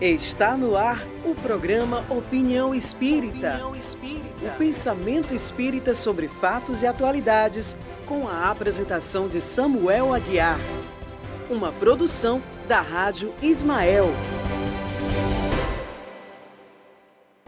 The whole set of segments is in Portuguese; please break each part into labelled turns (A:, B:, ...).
A: Está no ar o programa Opinião Espírita. Opinião Espírita. O pensamento espírita sobre fatos e atualidades, com a apresentação de Samuel Aguiar. Uma produção da Rádio Ismael.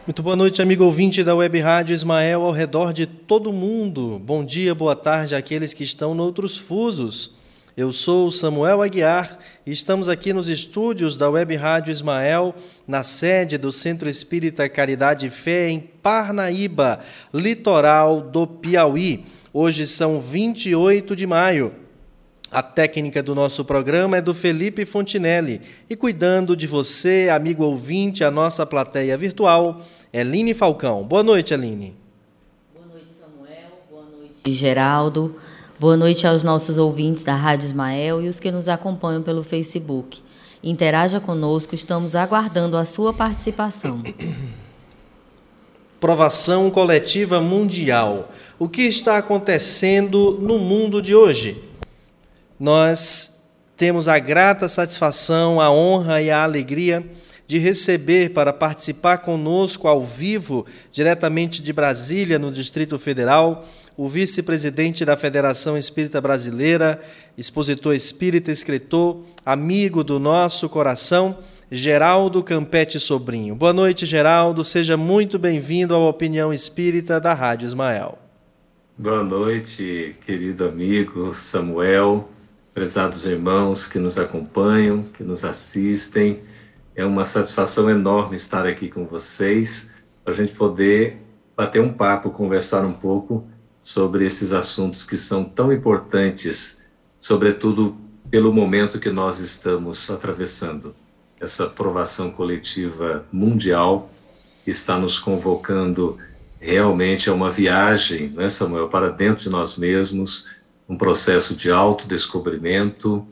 B: Muito boa noite, amigo ouvinte da Web Rádio Ismael ao redor de todo mundo. Bom dia, boa tarde àqueles que estão noutros fusos. Eu sou Samuel Aguiar e estamos aqui nos estúdios da Web Rádio Ismael, na sede do Centro Espírita Caridade e Fé, em Parnaíba, litoral do Piauí. Hoje são 28 de maio. A técnica do nosso programa é do Felipe Fontinelli e cuidando de você, amigo ouvinte, a nossa plateia virtual, Eline Falcão. Boa noite, Eline.
C: Boa noite, Samuel. Boa noite, Geraldo. Boa noite aos nossos ouvintes da Rádio Ismael e os que nos acompanham pelo Facebook. Interaja conosco, estamos aguardando a sua participação.
B: Provação coletiva mundial. O que está acontecendo no mundo de hoje? Nós temos a grata satisfação, a honra e a alegria de receber para participar conosco ao vivo, diretamente de Brasília, no Distrito Federal, o vice-presidente da Federação Espírita Brasileira, expositor espírita, escritor, amigo do nosso coração, Geraldo Campete Sobrinho. Boa noite, Geraldo. Seja muito bem-vindo à Opinião Espírita da Rádio Ismael.
D: Boa noite, querido amigo Samuel, prezados irmãos que nos acompanham, que nos assistem. É uma satisfação enorme estar aqui com vocês, para a gente poder bater um papo, conversar um pouco sobre esses assuntos que são tão importantes, sobretudo pelo momento que nós estamos atravessando. Essa provação coletiva mundial está nos convocando realmente a uma viagem, né, Samuel, para dentro de nós mesmos, um processo de autodescobrimento,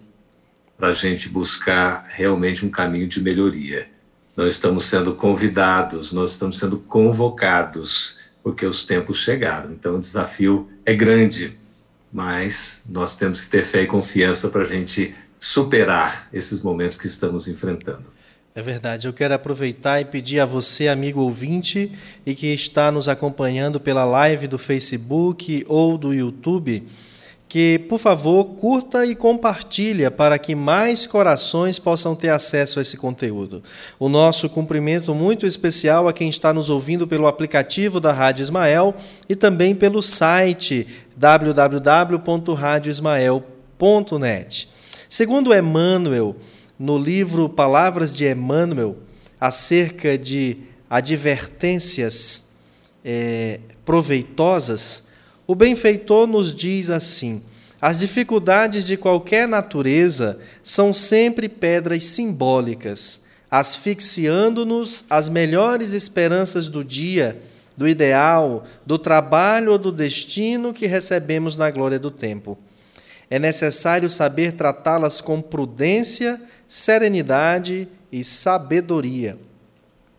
D: para a gente buscar realmente um caminho de melhoria. Nós estamos sendo convidados, nós estamos sendo convocados porque os tempos chegaram. Então o desafio é grande, mas nós temos que ter fé e confiança para a gente superar esses momentos que estamos enfrentando.
B: É verdade. Eu quero aproveitar e pedir a você, amigo ouvinte, e que está nos acompanhando pela live do Facebook ou do YouTube, que, por favor, curta e compartilha para que mais corações possam ter acesso a esse conteúdo. O nosso cumprimento muito especial a quem está nos ouvindo pelo aplicativo da Rádio Ismael e também pelo site www.radioismael.net. Segundo Emmanuel, no livro Palavras de Emmanuel, acerca de advertências é, proveitosas, o benfeitor nos diz assim: as dificuldades de qualquer natureza são sempre pedras simbólicas, asfixiando-nos as melhores esperanças do dia, do ideal, do trabalho ou do destino que recebemos na glória do tempo. É necessário saber tratá-las com prudência, serenidade e sabedoria.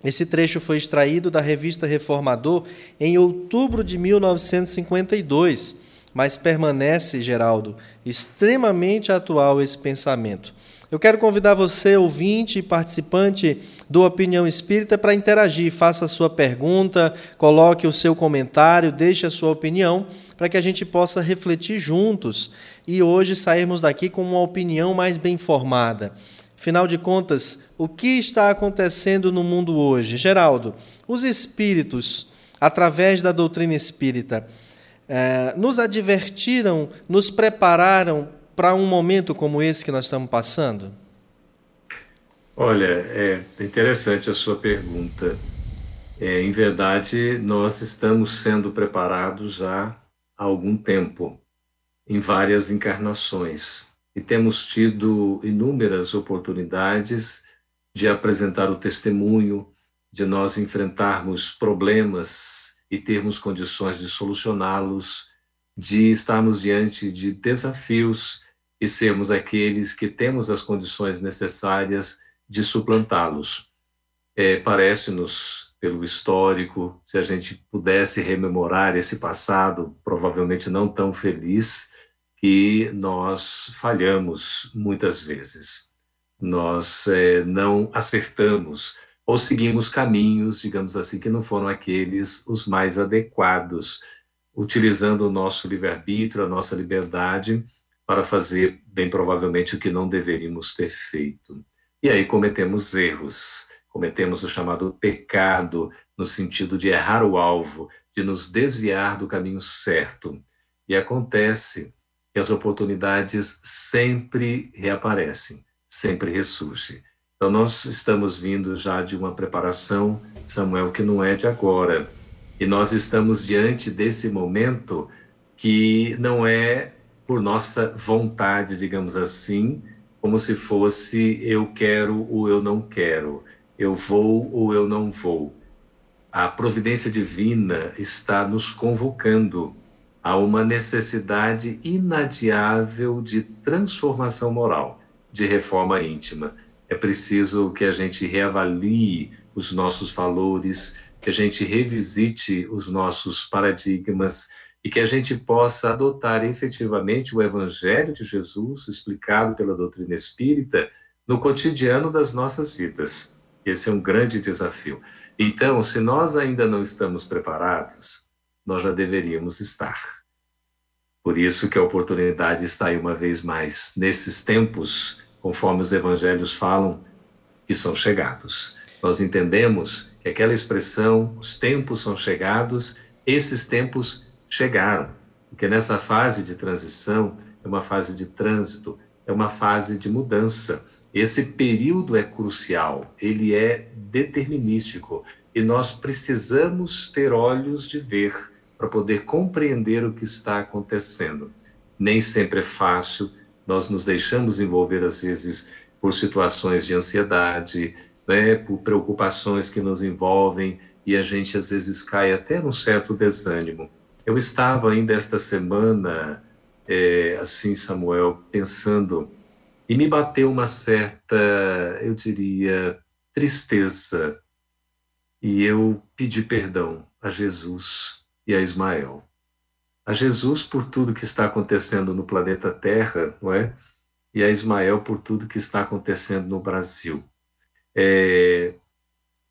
B: Esse trecho foi extraído da revista Reformador em outubro de 1952, mas permanece, Geraldo, extremamente atual esse pensamento. Eu quero convidar você, ouvinte e participante do Opinião Espírita, para interagir. Faça a sua pergunta, coloque o seu comentário, deixe a sua opinião, para que a gente possa refletir juntos e hoje sairmos daqui com uma opinião mais bem formada. Afinal de contas, o que está acontecendo no mundo hoje? Geraldo, os espíritos, através da doutrina espírita, eh, nos advertiram, nos prepararam para um momento como esse que nós estamos passando?
D: Olha, é interessante a sua pergunta. É, em verdade, nós estamos sendo preparados há algum tempo, em várias encarnações e temos tido inúmeras oportunidades de apresentar o testemunho, de nós enfrentarmos problemas e termos condições de solucioná-los, de estarmos diante de desafios e sermos aqueles que temos as condições necessárias de suplantá-los. É, Parece-nos, pelo histórico, se a gente pudesse rememorar esse passado, provavelmente não tão feliz, que nós falhamos muitas vezes. Nós é, não acertamos ou seguimos caminhos, digamos assim, que não foram aqueles os mais adequados, utilizando o nosso livre-arbítrio, a nossa liberdade, para fazer, bem provavelmente, o que não deveríamos ter feito. E aí cometemos erros, cometemos o chamado pecado, no sentido de errar o alvo, de nos desviar do caminho certo. E acontece que as oportunidades sempre reaparecem, sempre ressurgem. Então, nós estamos vindo já de uma preparação, Samuel, que não é de agora. E nós estamos diante desse momento que não é por nossa vontade, digamos assim, como se fosse eu quero ou eu não quero, eu vou ou eu não vou. A providência divina está nos convocando a uma necessidade inadiável de transformação moral, de reforma íntima é preciso que a gente reavalie os nossos valores, que a gente revisite os nossos paradigmas e que a gente possa adotar efetivamente o Evangelho de Jesus, explicado pela doutrina espírita, no cotidiano das nossas vidas. Esse é um grande desafio. Então, se nós ainda não estamos preparados, nós já deveríamos estar. Por isso que a oportunidade está aí uma vez mais. Nesses tempos conforme os evangelhos falam, que são chegados. Nós entendemos que aquela expressão, os tempos são chegados, esses tempos chegaram. Porque nessa fase de transição, é uma fase de trânsito, é uma fase de mudança. Esse período é crucial, ele é determinístico e nós precisamos ter olhos de ver para poder compreender o que está acontecendo. Nem sempre é fácil, nós nos deixamos envolver, às vezes, por situações de ansiedade, né, por preocupações que nos envolvem, e a gente, às vezes, cai até num certo desânimo. Eu estava ainda esta semana, é, assim, Samuel, pensando, e me bateu uma certa, eu diria, tristeza. E eu pedi perdão a Jesus e a Ismael a Jesus por tudo que está acontecendo no planeta Terra, não é? E a Ismael por tudo que está acontecendo no Brasil. É,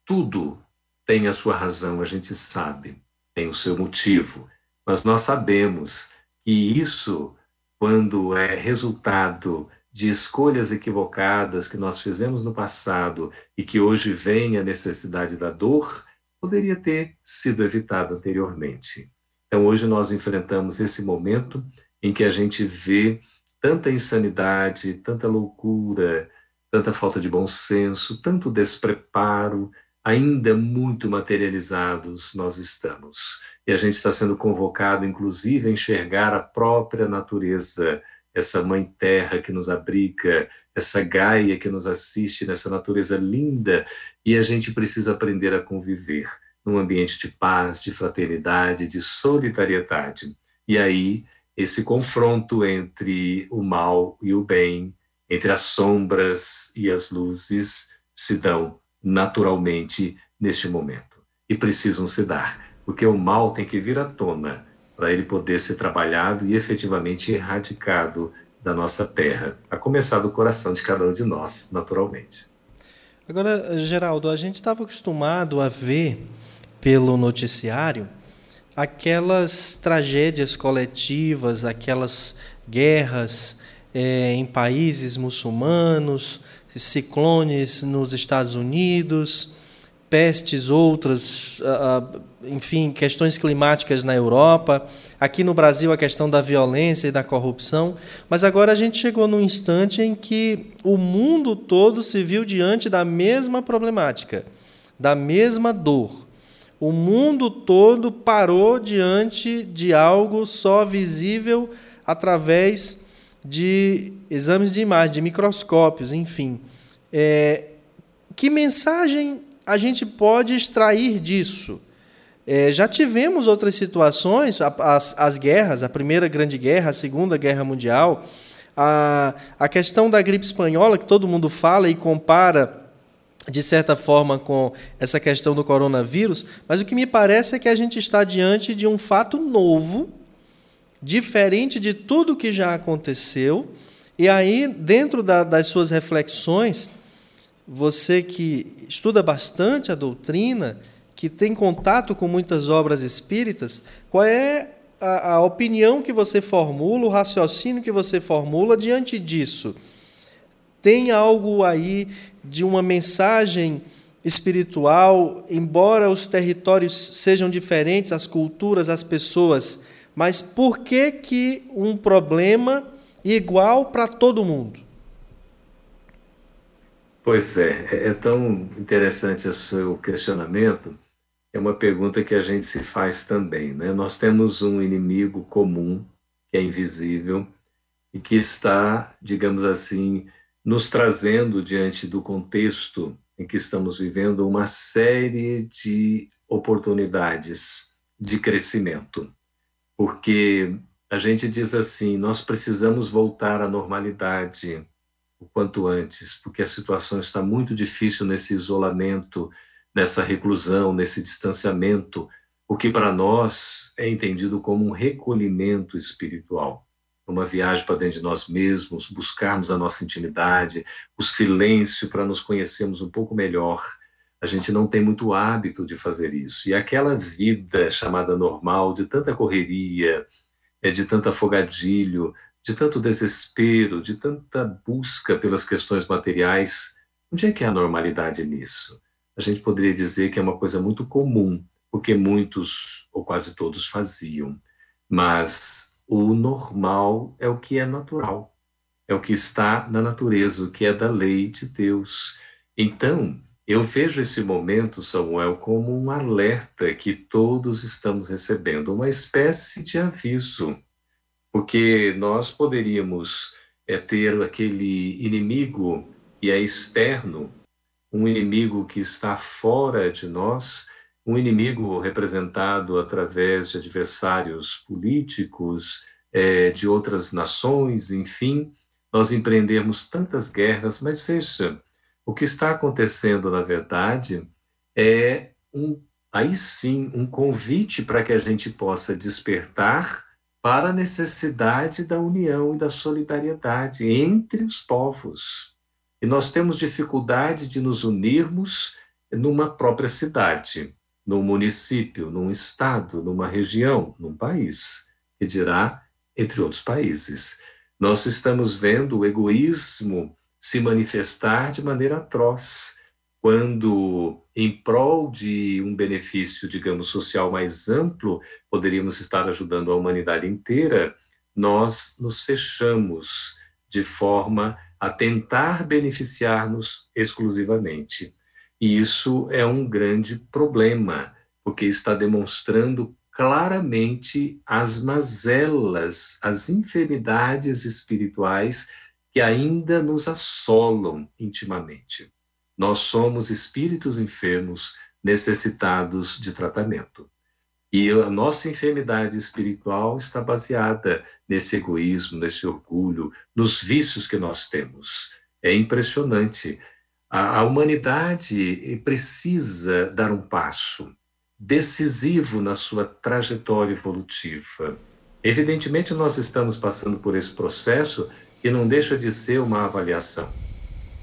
D: tudo tem a sua razão, a gente sabe, tem o seu motivo, mas nós sabemos que isso, quando é resultado de escolhas equivocadas que nós fizemos no passado e que hoje vem a necessidade da dor, poderia ter sido evitado anteriormente. Então, hoje nós enfrentamos esse momento em que a gente vê tanta insanidade, tanta loucura, tanta falta de bom senso, tanto despreparo, ainda muito materializados nós estamos. E a gente está sendo convocado, inclusive, a enxergar a própria natureza, essa mãe terra que nos abriga, essa Gaia que nos assiste nessa natureza linda, e a gente precisa aprender a conviver num ambiente de paz, de fraternidade, de solidariedade. E aí, esse confronto entre o mal e o bem, entre as sombras e as luzes, se dão naturalmente neste momento. E precisam se dar, porque o mal tem que vir à tona para ele poder ser trabalhado e efetivamente erradicado da nossa terra, a começar do coração de cada um de nós, naturalmente.
B: Agora, Geraldo, a gente estava acostumado a ver pelo noticiário aquelas tragédias coletivas, aquelas guerras é, em países muçulmanos, ciclones nos Estados Unidos, pestes outras, enfim, questões climáticas na Europa. Aqui no Brasil, a questão da violência e da corrupção. Mas agora a gente chegou num instante em que o mundo todo se viu diante da mesma problemática, da mesma dor o mundo todo parou diante de algo só visível através de exames de imagem, de microscópios, enfim. É, que mensagem a gente pode extrair disso? É, já tivemos outras situações, as, as guerras, a Primeira Grande Guerra, a Segunda Guerra Mundial, a, a questão da gripe espanhola, que todo mundo fala e compara de certa forma, com essa questão do coronavírus, mas o que me parece é que a gente está diante de um fato novo, diferente de tudo que já aconteceu. E aí, dentro da, das suas reflexões, você que estuda bastante a doutrina, que tem contato com muitas obras espíritas, qual é a, a opinião que você formula, o raciocínio que você formula diante disso? Tem algo aí de uma mensagem espiritual, embora os territórios sejam diferentes, as culturas, as pessoas, mas por que que um problema igual para todo mundo?
D: Pois é, é, é tão interessante o seu questionamento. É uma pergunta que a gente se faz também, né? Nós temos um inimigo comum que é invisível e que está, digamos assim, nos trazendo diante do contexto em que estamos vivendo uma série de oportunidades de crescimento. Porque a gente diz assim, nós precisamos voltar à normalidade o quanto antes, porque a situação está muito difícil nesse isolamento, nessa reclusão, nesse distanciamento, o que para nós é entendido como um recolhimento espiritual uma viagem para dentro de nós mesmos, buscarmos a nossa intimidade, o silêncio para nos conhecermos um pouco melhor. A gente não tem muito hábito de fazer isso. E aquela vida chamada normal, de tanta correria, é de tanto afogadilho, de tanto desespero, de tanta busca pelas questões materiais, onde é que é a normalidade nisso? A gente poderia dizer que é uma coisa muito comum, porque muitos ou quase todos faziam. Mas o normal é o que é natural, é o que está na natureza, o que é da lei de Deus. Então, eu vejo esse momento, Samuel, como um alerta que todos estamos recebendo, uma espécie de aviso, porque nós poderíamos é, ter aquele inimigo que é externo, um inimigo que está fora de nós, um inimigo representado através de adversários políticos, é, de outras nações, enfim, nós empreendemos tantas guerras, mas veja, o que está acontecendo, na verdade, é um, aí sim um convite para que a gente possa despertar para a necessidade da união e da solidariedade entre os povos. E nós temos dificuldade de nos unirmos numa própria cidade num município, num estado, numa região, num país, que dirá entre outros países. Nós estamos vendo o egoísmo se manifestar de maneira atroz, quando, em prol de um benefício, digamos, social mais amplo, poderíamos estar ajudando a humanidade inteira, nós nos fechamos de forma a tentar beneficiar-nos exclusivamente. E isso é um grande problema, porque está demonstrando claramente as mazelas, as enfermidades espirituais que ainda nos assolam intimamente. Nós somos espíritos enfermos necessitados de tratamento. E a nossa enfermidade espiritual está baseada nesse egoísmo, nesse orgulho, nos vícios que nós temos. É impressionante. A, a humanidade precisa dar um passo decisivo na sua trajetória evolutiva. Evidentemente, nós estamos passando por esse processo que não deixa de ser uma avaliação.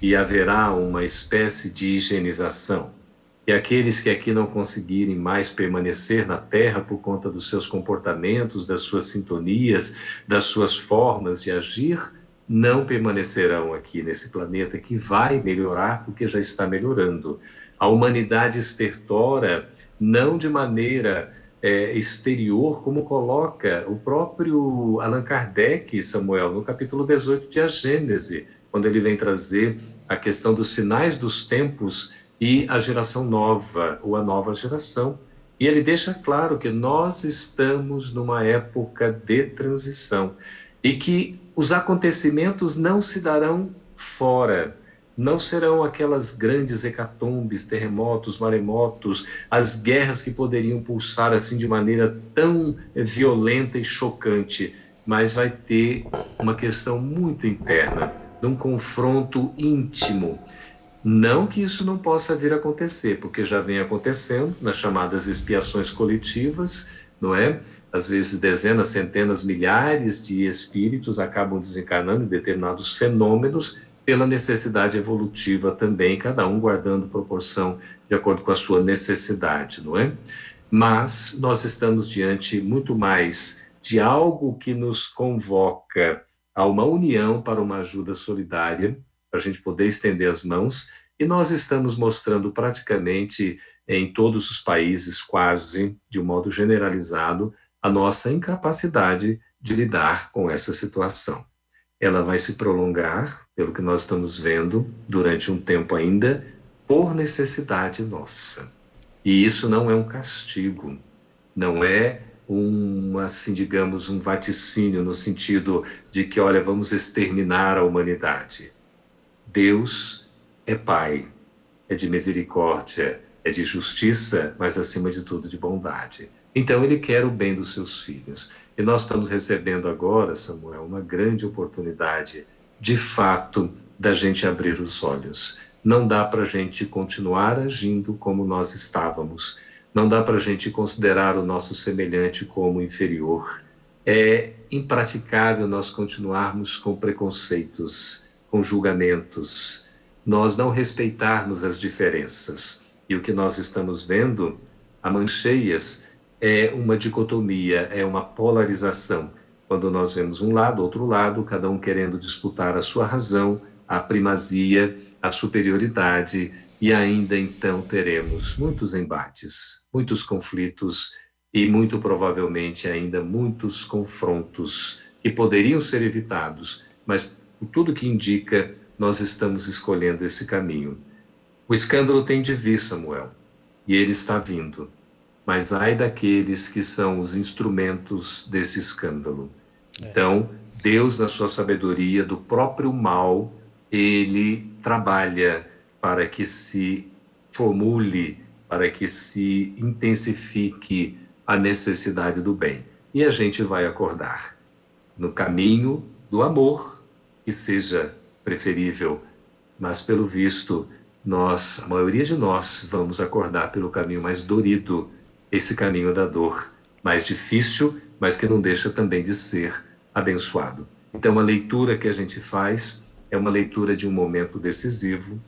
D: E haverá uma espécie de higienização. E aqueles que aqui não conseguirem mais permanecer na Terra por conta dos seus comportamentos, das suas sintonias, das suas formas de agir, não permanecerão aqui nesse planeta que vai melhorar porque já está melhorando. A humanidade estertora não de maneira é, exterior, como coloca o próprio Allan Kardec, Samuel, no capítulo 18 de A Gênese, quando ele vem trazer a questão dos sinais dos tempos e a geração nova, ou a nova geração. E ele deixa claro que nós estamos numa época de transição e que os acontecimentos não se darão fora, não serão aquelas grandes hecatombes, terremotos, maremotos, as guerras que poderiam pulsar assim de maneira tão violenta e chocante, mas vai ter uma questão muito interna, de um confronto íntimo. Não que isso não possa vir a acontecer, porque já vem acontecendo nas chamadas expiações coletivas, não é? Às vezes dezenas, centenas, milhares de espíritos acabam desencarnando em determinados fenômenos pela necessidade evolutiva também, cada um guardando proporção de acordo com a sua necessidade, não é? Mas nós estamos diante muito mais de algo que nos convoca a uma união para uma ajuda solidária, para a gente poder estender as mãos, e nós estamos mostrando praticamente em todos os países, quase de um modo generalizado, a nossa incapacidade de lidar com essa situação. Ela vai se prolongar, pelo que nós estamos vendo, durante um tempo ainda, por necessidade nossa. E isso não é um castigo, não é um, assim, digamos, um vaticínio no sentido de que, olha, vamos exterminar a humanidade. Deus é Pai, é de misericórdia, é de justiça, mas acima de tudo de bondade. Então ele quer o bem dos seus filhos. E nós estamos recebendo agora, Samuel, uma grande oportunidade, de fato, da gente abrir os olhos. Não dá para a gente continuar agindo como nós estávamos não dá para a gente considerar o nosso semelhante como inferior. É impraticável nós continuarmos com preconceitos, com julgamentos, nós não respeitarmos as diferenças. E o que nós estamos vendo, a mancheias, é uma dicotomia, é uma polarização. Quando nós vemos um lado, outro lado, cada um querendo disputar a sua razão, a primazia, a superioridade, e ainda então teremos muitos embates, muitos conflitos e muito provavelmente ainda muitos confrontos que poderiam ser evitados, mas por tudo que indica, nós estamos escolhendo esse caminho. O escândalo tem de vir, Samuel, e ele está vindo. Mas ai daqueles que são os instrumentos desse escândalo. É. Então, Deus, na sua sabedoria do próprio mal, ele trabalha para que se formule, para que se intensifique a necessidade do bem. E a gente vai acordar no caminho do amor, que seja preferível, mas pelo visto, nós, a maioria de nós, vamos acordar pelo caminho mais dorido, esse caminho da dor, mais difícil, mas que não deixa também de ser abençoado. Então, a leitura que a gente faz é uma leitura de um momento decisivo,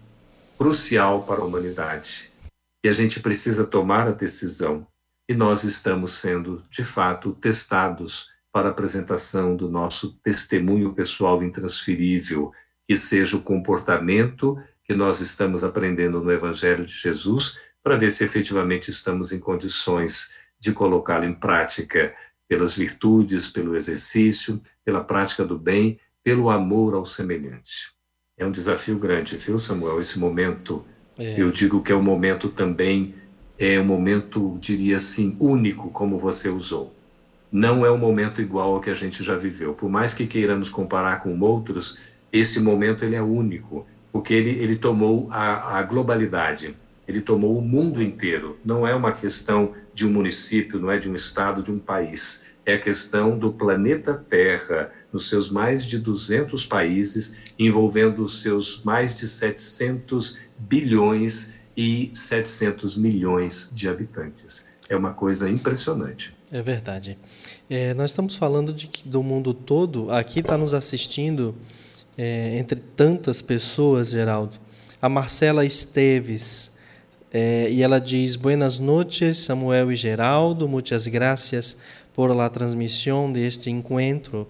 D: crucial para a humanidade. E a gente precisa tomar a decisão. E nós estamos sendo, de fato, testados para a apresentação do nosso testemunho pessoal intransferível, que seja o comportamento que nós estamos aprendendo no Evangelho de Jesus, para ver se efetivamente estamos em condições de colocá-lo em prática pelas virtudes, pelo exercício, pela prática do bem, pelo amor ao semelhante. É um desafio grande, viu, Samuel? Esse momento, é. eu digo que é um momento também, é um momento, diria assim, único, como você usou. Não é um momento igual ao que a gente já viveu. Por mais que queiramos comparar com outros, esse momento ele é único, porque ele, ele tomou a, a globalidade, ele tomou o mundo inteiro. Não é uma questão de um município, não é de um estado, de um país é a questão do planeta Terra, nos seus mais de 200 países, envolvendo os seus mais de 700 bilhões e 700 milhões de habitantes. É uma coisa impressionante.
B: É verdade. É, nós estamos falando de, do mundo todo. Aqui está nos assistindo, é, entre tantas pessoas, Geraldo, a Marcela Esteves. É, e ela diz: Buenas noches, Samuel e Geraldo, muitas graças por la transmissão deste encontro.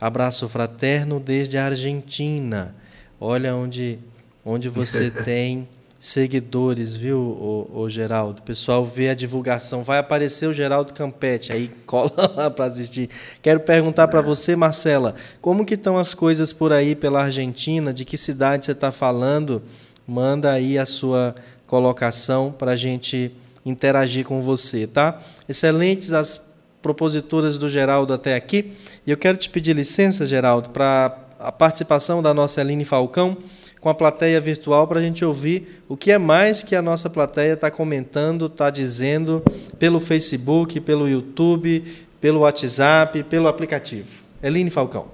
B: Abraço fraterno desde a Argentina. Olha onde, onde você tem seguidores, viu, o, o, Geraldo? O pessoal vê a divulgação, vai aparecer o Geraldo Campete, aí cola lá para assistir. Quero perguntar para você, Marcela, como que estão as coisas por aí pela Argentina? De que cidade você está falando? Manda aí a sua colocação para a gente interagir com você, tá? Excelentes as proposituras do Geraldo até aqui. E eu quero te pedir licença, Geraldo, para a participação da nossa Aline Falcão com a plateia virtual para a gente ouvir o que é mais que a nossa plateia está comentando, está dizendo pelo Facebook, pelo YouTube, pelo WhatsApp, pelo aplicativo. Eline Falcão.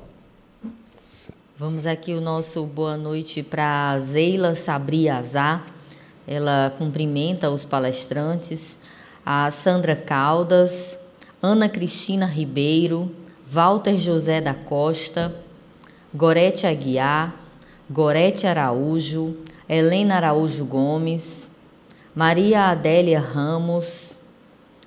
C: Vamos aqui o nosso boa noite para Zeila Sabriazá. Ela cumprimenta os palestrantes. A Sandra Caldas, Ana Cristina Ribeiro, Walter José da Costa, Gorete Aguiar, Gorete Araújo, Helena Araújo Gomes, Maria Adélia Ramos,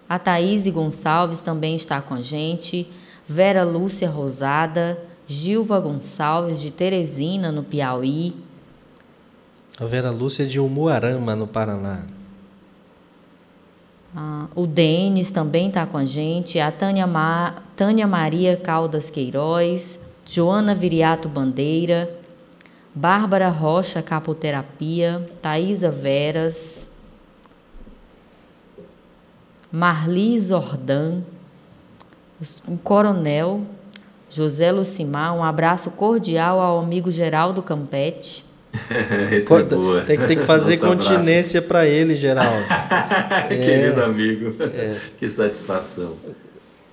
C: a Thaís Gonçalves também está com a gente, Vera Lúcia Rosada, Gilva Gonçalves de Teresina, no Piauí.
B: A Vera Lúcia de Umuarama, no Paraná.
C: Ah, o Denis também está com a gente, a Tânia, Ma, Tânia Maria Caldas Queiroz, Joana Viriato Bandeira, Bárbara Rocha Capoterapia, Thaisa Veras, Marli Zordan, o Coronel José Lucimar, um abraço cordial ao amigo Geraldo Campete.
B: tem, que, tem que fazer Nosso continência para ele, Geraldo.
D: Querido é, amigo, é. que satisfação.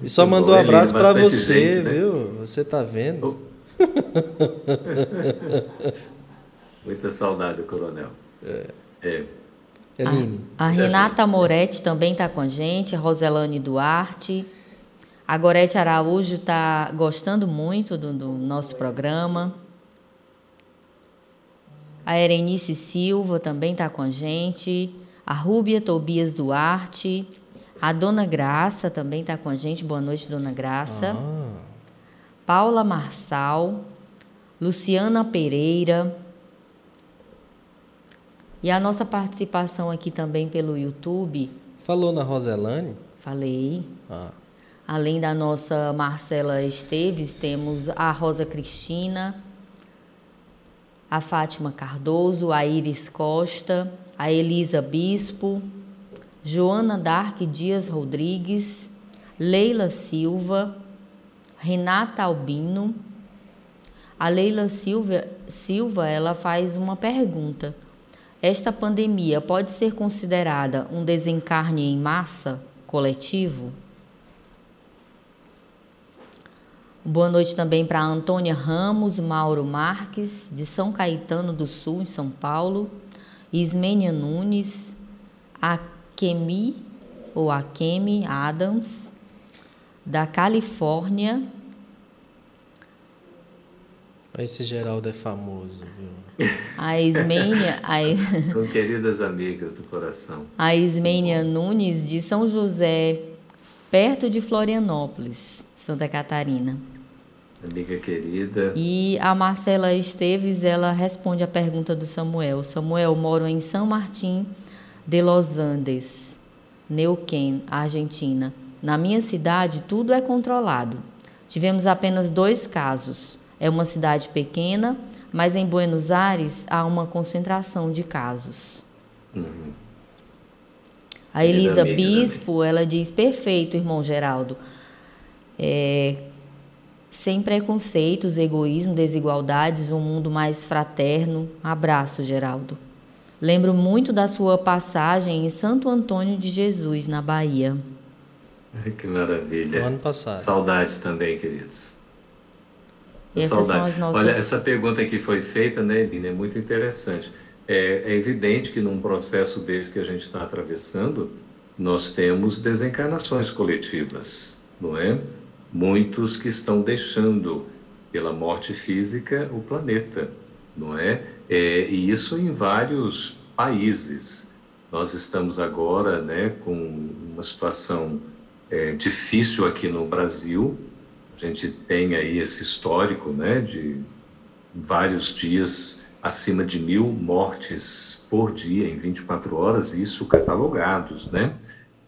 B: E só mandou um abraço para você, gente, né? viu? Você tá vendo?
D: Muita saudade, coronel. É.
C: é. A, a Renata Moretti também está com a gente, a Roselane Duarte. A Gorete Araújo está gostando muito do, do, nosso programa. A Erenice Silva também está com a gente. A Rúbia Tobias Duarte. A Dona Graça também está com a gente. Boa noite, Dona Graça. Ah. Paula Marçal. Luciana Pereira. E a nossa participação aqui também pelo YouTube.
B: Falou na Roselane?
C: Falei. Ah. Além da nossa Marcela Esteves, temos a Rosa Cristina, a Fátima Cardoso, a Iris Costa, a Elisa Bispo, Joana Dark Dias Rodrigues, Leila Silva, Renata Albino. A Leila Silva, Silva ela faz uma pergunta. Esta pandemia pode ser considerada um desencarne em massa coletivo? Boa noite também para Antônia Ramos, Mauro Marques, de São Caetano do Sul, em São Paulo, Ismênia Nunes, Akemi, ou Akemi Adams, da Califórnia.
B: Esse Geraldo é famoso, viu?
C: A Ismênia.
D: A... Com queridas amigas do coração.
C: A Ismênia Nunes, de São José, perto de Florianópolis, Santa Catarina.
D: Amiga querida.
C: E a Marcela Esteves, ela responde a pergunta do Samuel. Samuel, moro em São Martim de Los Andes, Neuquén, Argentina. Na minha cidade, tudo é controlado. Tivemos apenas dois casos. É uma cidade pequena mas em Buenos Aires há uma concentração de casos. Uhum. A Elisa Bispo, ela diz, perfeito, irmão Geraldo. É, sem preconceitos, egoísmo, desigualdades, um mundo mais fraterno. Abraço, Geraldo. Lembro muito da sua passagem em Santo Antônio de Jesus, na Bahia.
D: Que maravilha.
B: No ano passado.
D: Saudades também, queridos.
C: Essas Saudade. são as nossas...
D: Olha, essa pergunta que foi feita, né, Elina, é muito interessante. É, é evidente que num processo desse que a gente está atravessando, nós temos desencarnações coletivas, não é? Muitos que estão deixando pela morte física o planeta, não é? é e isso em vários países. Nós estamos agora, né, com uma situação é, difícil aqui no Brasil, a gente tem aí esse histórico né, de vários dias acima de mil mortes por dia em 24 horas, isso catalogados, né?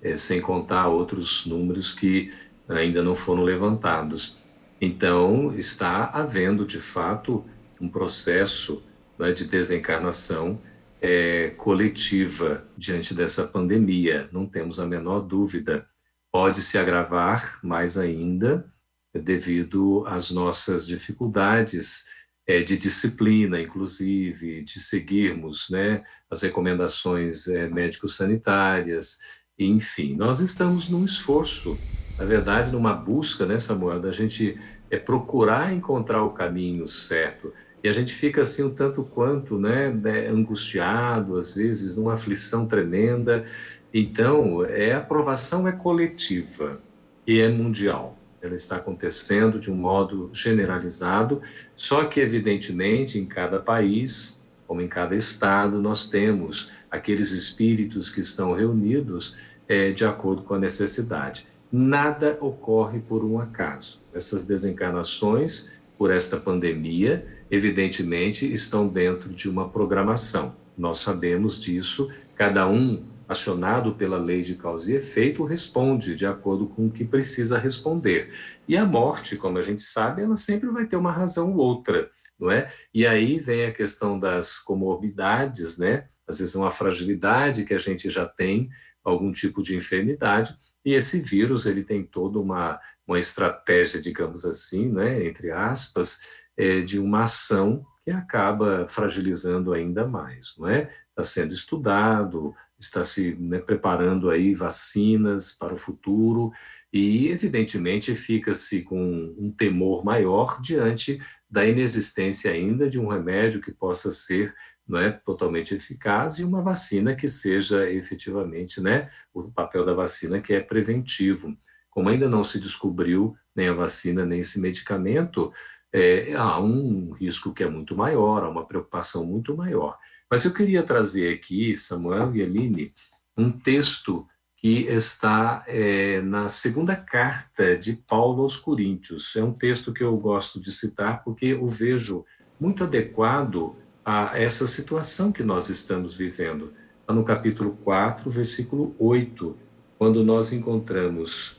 D: É, sem contar outros números que ainda não foram levantados. Então, está havendo, de fato, um processo né, de desencarnação é, coletiva diante dessa pandemia, não temos a menor dúvida. Pode se agravar mais ainda devido às nossas dificuldades é, de disciplina, inclusive, de seguirmos né, as recomendações é, médico-sanitárias, enfim. Nós estamos num esforço, na verdade, numa busca, né, Samuel, da gente é, procurar encontrar o caminho certo. E a gente fica assim um tanto quanto né, né angustiado, às vezes, numa aflição tremenda. Então, é, a aprovação é coletiva e é mundial. Ela está acontecendo de um modo generalizado, só que, evidentemente, em cada país, como em cada estado, nós temos aqueles espíritos que estão reunidos é, de acordo com a necessidade. Nada ocorre por um acaso. Essas desencarnações, por esta pandemia, evidentemente, estão dentro de uma programação. Nós sabemos disso, cada um acionado pela lei de causa e efeito, responde de acordo com o que precisa responder. E a morte, como a gente sabe, ela sempre vai ter uma razão ou outra, não é? E aí vem a questão das comorbidades, né? Às vezes uma fragilidade que a gente já tem, algum tipo de enfermidade, e esse vírus, ele tem toda uma, uma estratégia, digamos assim, né, entre aspas, é, de uma ação que acaba fragilizando ainda mais, não é? Está sendo estudado, está se né, preparando aí vacinas para o futuro e, evidentemente, fica-se com um temor maior diante da inexistência ainda de um remédio que possa ser não é, totalmente eficaz e uma vacina que seja efetivamente né, o papel da vacina que é preventivo. Como ainda não se descobriu nem a vacina nem esse medicamento, é, há um risco que é muito maior, há uma preocupação muito maior. Mas eu queria trazer aqui, Samuel e Eline, um texto que está é, na segunda carta de Paulo aos Coríntios. É um texto que eu gosto de citar porque o vejo muito adequado a essa situação que nós estamos vivendo. Está no capítulo 4, versículo 8, quando nós encontramos: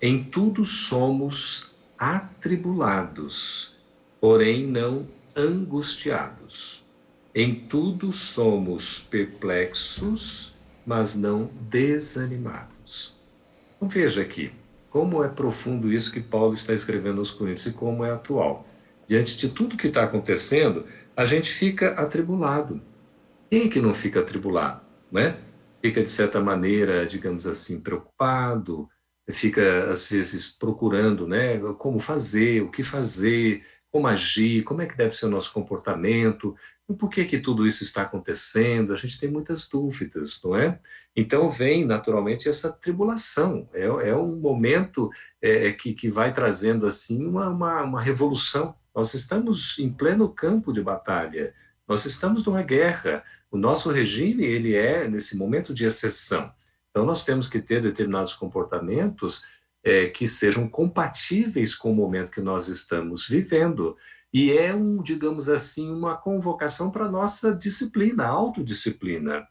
D: Em tudo somos atribulados, porém não angustiados em tudo somos perplexos, mas não desanimados. Então veja aqui, como é profundo isso que Paulo está escrevendo aos Coríntios e como é atual. Diante de tudo que está acontecendo, a gente fica atribulado. Quem é que não fica atribulado? Né? Fica, de certa maneira, digamos assim, preocupado, fica, às vezes, procurando né, como fazer, o que fazer, como agir, como é que deve ser o nosso comportamento, por que que tudo isso está acontecendo? A gente tem muitas dúvidas, não é? Então vem naturalmente essa tribulação, é, é um momento é, que, que vai trazendo assim uma, uma, uma revolução. Nós estamos em pleno campo de batalha, nós estamos numa guerra, o nosso regime ele é nesse momento de exceção. Então nós temos que ter determinados comportamentos é, que sejam compatíveis com o momento que nós estamos vivendo. E é um, digamos assim, uma convocação para nossa disciplina, autodisciplina.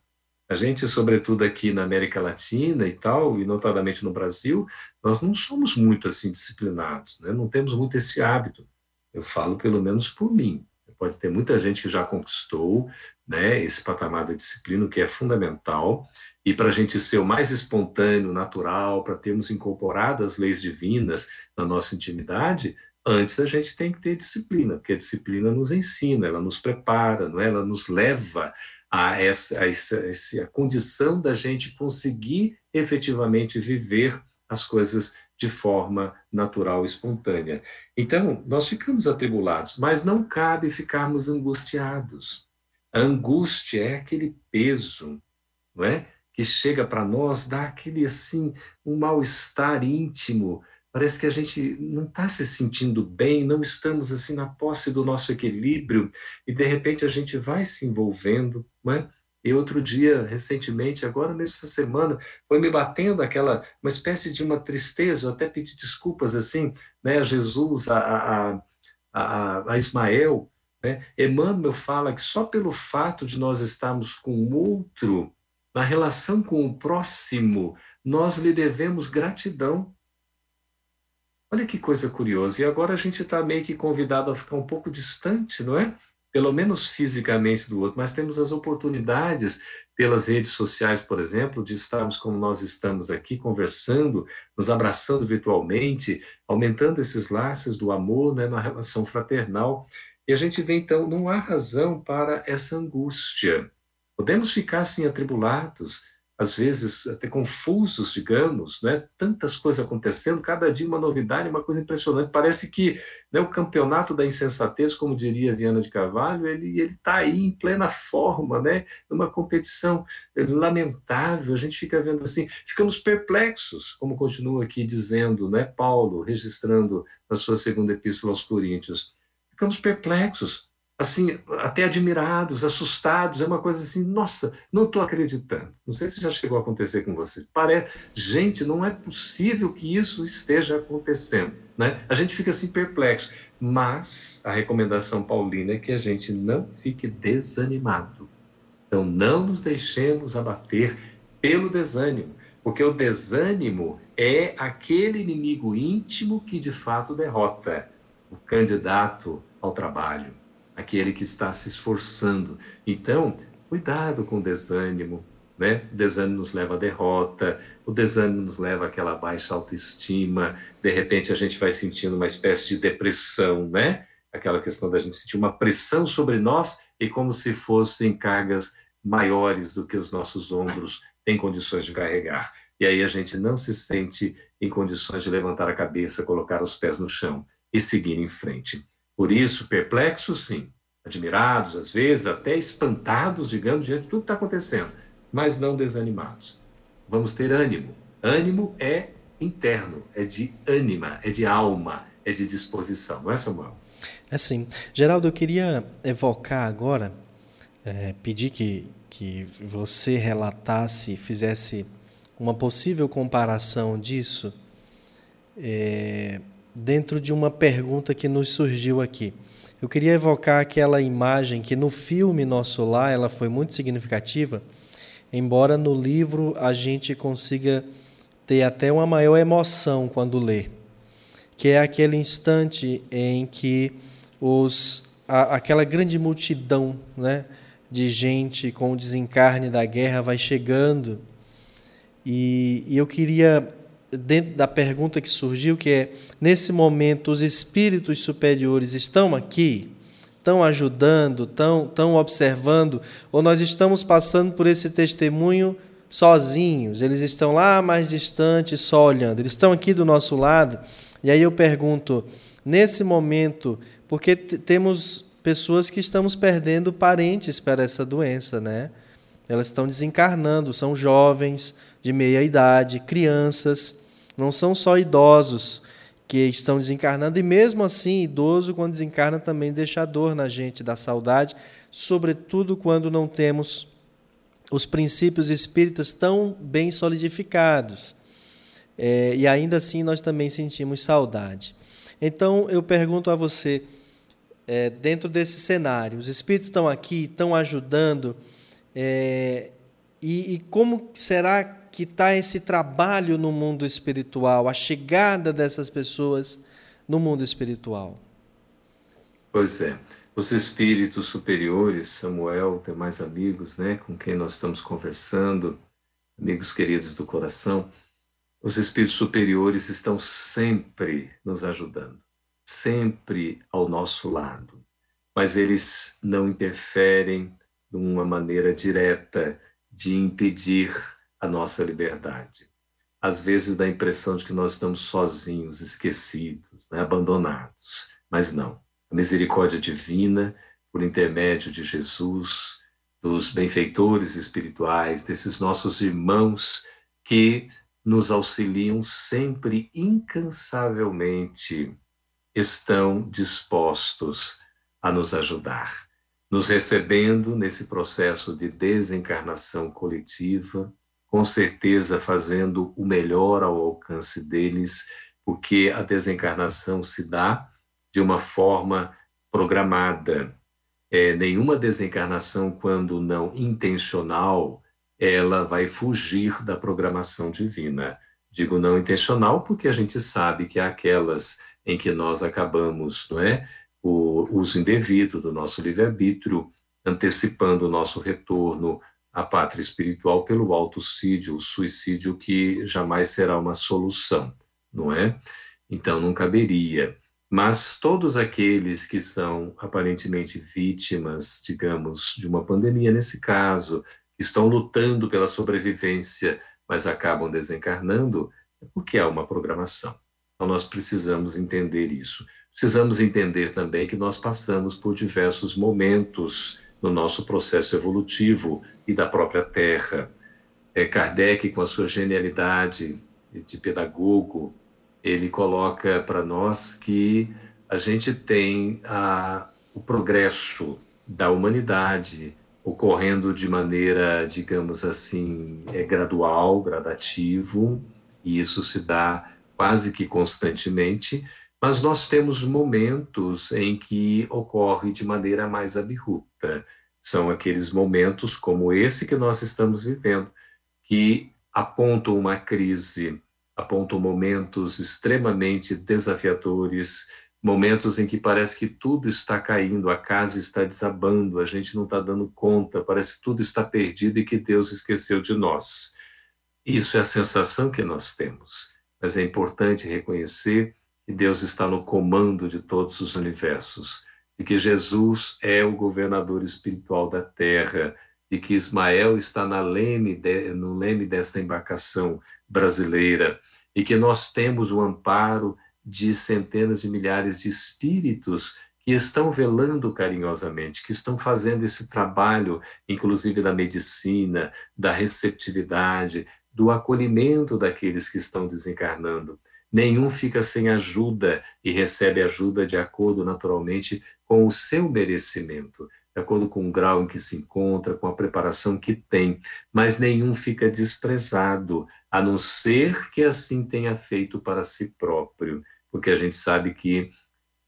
D: A gente, sobretudo aqui na América Latina e tal, e notadamente no Brasil, nós não somos muito assim disciplinados, né? não temos muito esse hábito. Eu falo pelo menos por mim. Pode ter muita gente que já conquistou né, esse patamar da disciplina, que é fundamental, e para a gente ser o mais espontâneo, natural, para termos incorporado as leis divinas na nossa intimidade, antes a gente tem que ter disciplina, porque a disciplina nos ensina, ela nos prepara, não é? ela nos leva a essa, a essa, a condição da gente conseguir efetivamente viver as coisas de forma natural espontânea. Então, nós ficamos atribulados, mas não cabe ficarmos angustiados. A angústia é aquele peso, não é? Que chega para nós dá aquele assim um mal-estar íntimo. Parece que a gente não está se sentindo bem, não estamos assim na posse do nosso equilíbrio e de repente a gente vai se envolvendo, não é? E outro dia, recentemente, agora nessa semana, foi me batendo aquela, uma espécie de uma tristeza, eu até pedi desculpas assim, né, a Jesus, a, a, a, a Ismael, né? Emmanuel fala que só pelo fato de nós estarmos com outro, na relação com o próximo, nós lhe devemos gratidão. Olha que coisa curiosa. E agora a gente está meio que convidado a ficar um pouco distante, não é? Pelo menos fisicamente do outro, mas temos as oportunidades pelas redes sociais, por exemplo, de estarmos como nós estamos aqui, conversando, nos abraçando virtualmente, aumentando esses laços do amor né, na relação fraternal. E a gente vê, então, não há razão para essa angústia. Podemos ficar assim atribulados, às vezes até confusos, digamos, né? tantas coisas acontecendo, cada dia uma novidade, uma coisa impressionante. Parece que né, o campeonato da insensatez, como diria Viana de Carvalho, ele está aí em plena forma, né? numa competição lamentável. A gente fica vendo assim, ficamos perplexos, como continua aqui dizendo né, Paulo, registrando na sua segunda epístola aos Coríntios. Ficamos perplexos assim, até admirados, assustados, é uma coisa assim, nossa, não estou acreditando. Não sei se já chegou a acontecer com você. Parece, gente, não é possível que isso esteja acontecendo, né? A gente fica assim perplexo, mas a recomendação paulina é que a gente não fique desanimado. Então não nos deixemos abater pelo desânimo, porque o desânimo é aquele inimigo íntimo que de fato derrota o candidato ao trabalho aquele que está se esforçando. Então, cuidado com o desânimo, né? O desânimo nos leva à derrota, o desânimo nos leva àquela baixa autoestima, de repente a gente vai sentindo uma espécie de depressão, né? Aquela questão da gente sentir uma pressão sobre nós e como se fossem cargas maiores do que os nossos ombros têm condições de carregar. E aí a gente não se sente em condições de levantar a cabeça, colocar os pés no chão e seguir em frente. Por isso, perplexos, sim, admirados, às vezes até espantados, digamos, diante de tudo que está acontecendo, mas não desanimados. Vamos ter ânimo. Ânimo é interno, é de ânima, é de alma, é de disposição, não é, Samuel?
B: É sim. Geraldo, eu queria evocar agora, é, pedir que, que você relatasse, fizesse uma possível comparação disso. É, dentro de uma pergunta que nos surgiu aqui. Eu queria evocar aquela imagem que no filme Nosso Lar ela foi muito significativa, embora no livro a gente consiga ter até uma maior emoção quando lê, que é aquele instante em que os, a, aquela grande multidão né, de gente com o desencarne da guerra vai chegando. E, e eu queria dentro da pergunta que surgiu, que é: nesse momento, os espíritos superiores estão aqui? Estão ajudando? Estão, estão observando? Ou nós estamos passando por esse testemunho sozinhos? Eles estão lá mais distantes, só olhando. Eles estão aqui do nosso lado? E aí eu pergunto: nesse momento, porque temos pessoas que estamos perdendo parentes para essa doença, né? Elas estão desencarnando, são jovens de meia idade, crianças. Não são só idosos que estão desencarnando, e mesmo assim, idoso, quando desencarna, também deixa dor na gente, da saudade, sobretudo quando não temos os princípios espíritas tão bem solidificados. É, e ainda assim nós também sentimos saudade. Então eu pergunto a você, é, dentro desse cenário, os espíritos estão aqui, estão ajudando, é, e, e como será que está esse trabalho no mundo espiritual, a chegada dessas pessoas no mundo espiritual?
D: Pois é. Os espíritos superiores, Samuel, demais amigos, né, com quem nós estamos conversando, amigos queridos do coração, os espíritos superiores estão sempre nos ajudando, sempre ao nosso lado, mas eles não interferem de uma maneira direta de impedir a nossa liberdade. Às vezes dá a impressão de que nós estamos sozinhos, esquecidos, né, abandonados, mas não. A misericórdia divina, por intermédio de Jesus, dos benfeitores espirituais, desses nossos irmãos que nos auxiliam sempre incansavelmente, estão dispostos a nos ajudar, nos recebendo nesse processo de desencarnação coletiva, com certeza fazendo o melhor ao alcance deles, porque a desencarnação se dá de uma forma programada. É, nenhuma desencarnação, quando não intencional, ela vai fugir da programação divina. Digo não intencional porque a gente sabe que aquelas em que nós acabamos, não é, o uso indevido do nosso livre-arbítrio, antecipando o nosso retorno a pátria espiritual pelo autocídio, o suicídio que jamais será uma solução, não é? Então não caberia. Mas todos aqueles que são aparentemente vítimas, digamos, de uma pandemia, nesse caso, que estão lutando pela sobrevivência, mas acabam desencarnando, é porque há uma programação. Então nós precisamos entender isso. Precisamos entender também que nós passamos por diversos momentos no nosso processo evolutivo e da própria Terra. É, Kardec, com a sua genialidade de pedagogo, ele coloca para nós que a gente tem a, o progresso da humanidade ocorrendo de maneira, digamos assim, é, gradual, gradativo, e isso se dá quase que constantemente, mas nós temos momentos em que ocorre de maneira mais abrupta. São aqueles momentos como esse que nós estamos vivendo, que apontam uma crise, apontam momentos extremamente desafiadores, momentos em que parece que tudo está caindo, a casa está desabando, a gente não está dando conta, parece que tudo está perdido e que Deus esqueceu de nós. Isso é a sensação que nós temos, mas é importante reconhecer que Deus está no comando de todos os universos, de que Jesus é o governador espiritual da terra, de que Ismael está na leme de, no leme desta embarcação brasileira e que nós temos o amparo de centenas de milhares de espíritos que estão velando carinhosamente, que estão fazendo esse trabalho, inclusive da medicina, da receptividade, do acolhimento daqueles que estão desencarnando. Nenhum fica sem ajuda e recebe ajuda de acordo naturalmente com o seu merecimento, de acordo com o grau em que se encontra, com a preparação que tem, mas nenhum fica desprezado, a não ser que assim tenha feito para si próprio, porque a gente sabe que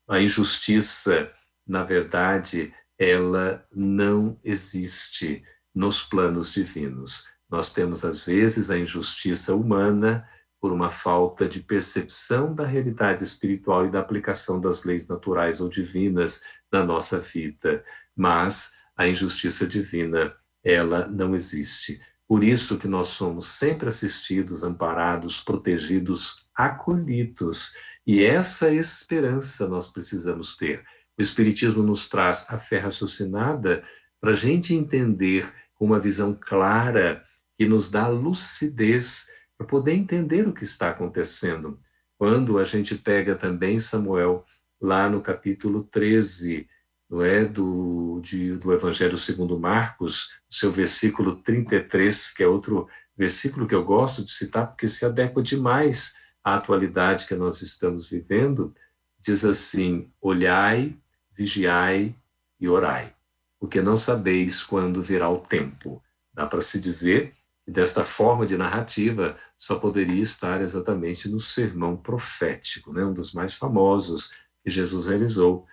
D: a injustiça, na verdade, ela não existe nos planos divinos. Nós temos, às vezes, a injustiça humana por uma falta de percepção da realidade espiritual e da aplicação das leis naturais ou divinas na nossa vida, mas a injustiça divina, ela não existe. Por isso que nós somos sempre assistidos, amparados, protegidos, acolhidos. E essa esperança nós precisamos ter. O Espiritismo nos traz a fé raciocinada para a gente entender com uma visão clara que nos dá lucidez para poder entender o que está acontecendo. Quando a gente pega também Samuel, lá no capítulo 13, não é, do, de, do Evangelho segundo Marcos, seu versículo 33, que é outro versículo que eu gosto de citar, porque se adequa demais à atualidade que nós estamos vivendo, diz assim: Olhai, vigiai e orai, porque não sabeis quando virá o tempo. Dá para se dizer desta forma de narrativa só poderia estar exatamente no sermão profético, né, um dos mais famosos que Jesus realizou,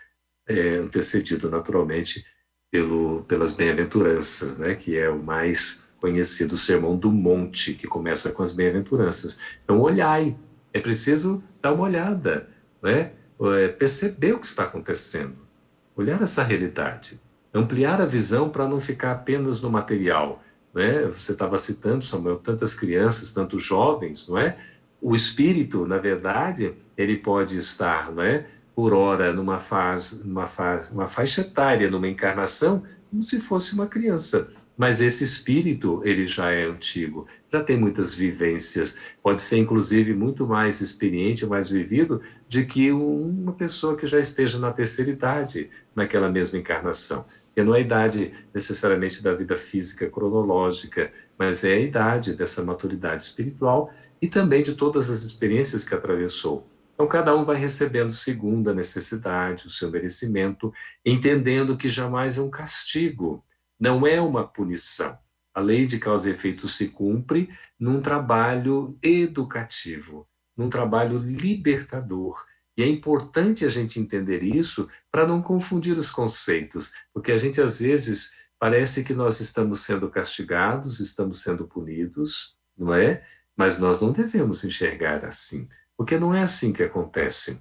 D: é, antecedido naturalmente pelo, pelas bem-aventuranças, né, que é o mais conhecido sermão do monte, que começa com as bem-aventuranças. Então, olhai, é preciso dar uma olhada, né, é, perceber o que está acontecendo, olhar essa realidade, ampliar a visão para não ficar apenas no material, né? Você estava citando, Samuel, tantas crianças, tantos jovens, não é? O espírito, na verdade, ele pode estar, não é? Por hora, numa fase, numa fase, uma faixa etária, numa encarnação, como se fosse uma criança. Mas esse espírito, ele já é antigo, já tem muitas vivências, pode ser inclusive muito mais experiente, mais vivido, de que uma pessoa que já esteja na terceira idade, naquela mesma encarnação. Porque não é a idade necessariamente da vida física cronológica, mas é a idade dessa maturidade espiritual e também de todas as experiências que atravessou. Então, cada um vai recebendo segundo a necessidade, o seu merecimento, entendendo que jamais é um castigo, não é uma punição. A lei de causa e efeito se cumpre num trabalho educativo, num trabalho libertador, e é importante a gente entender isso para não confundir os conceitos, porque a gente às vezes parece que nós estamos sendo castigados, estamos sendo punidos, não é? Mas nós não devemos enxergar assim, porque não é assim que acontece.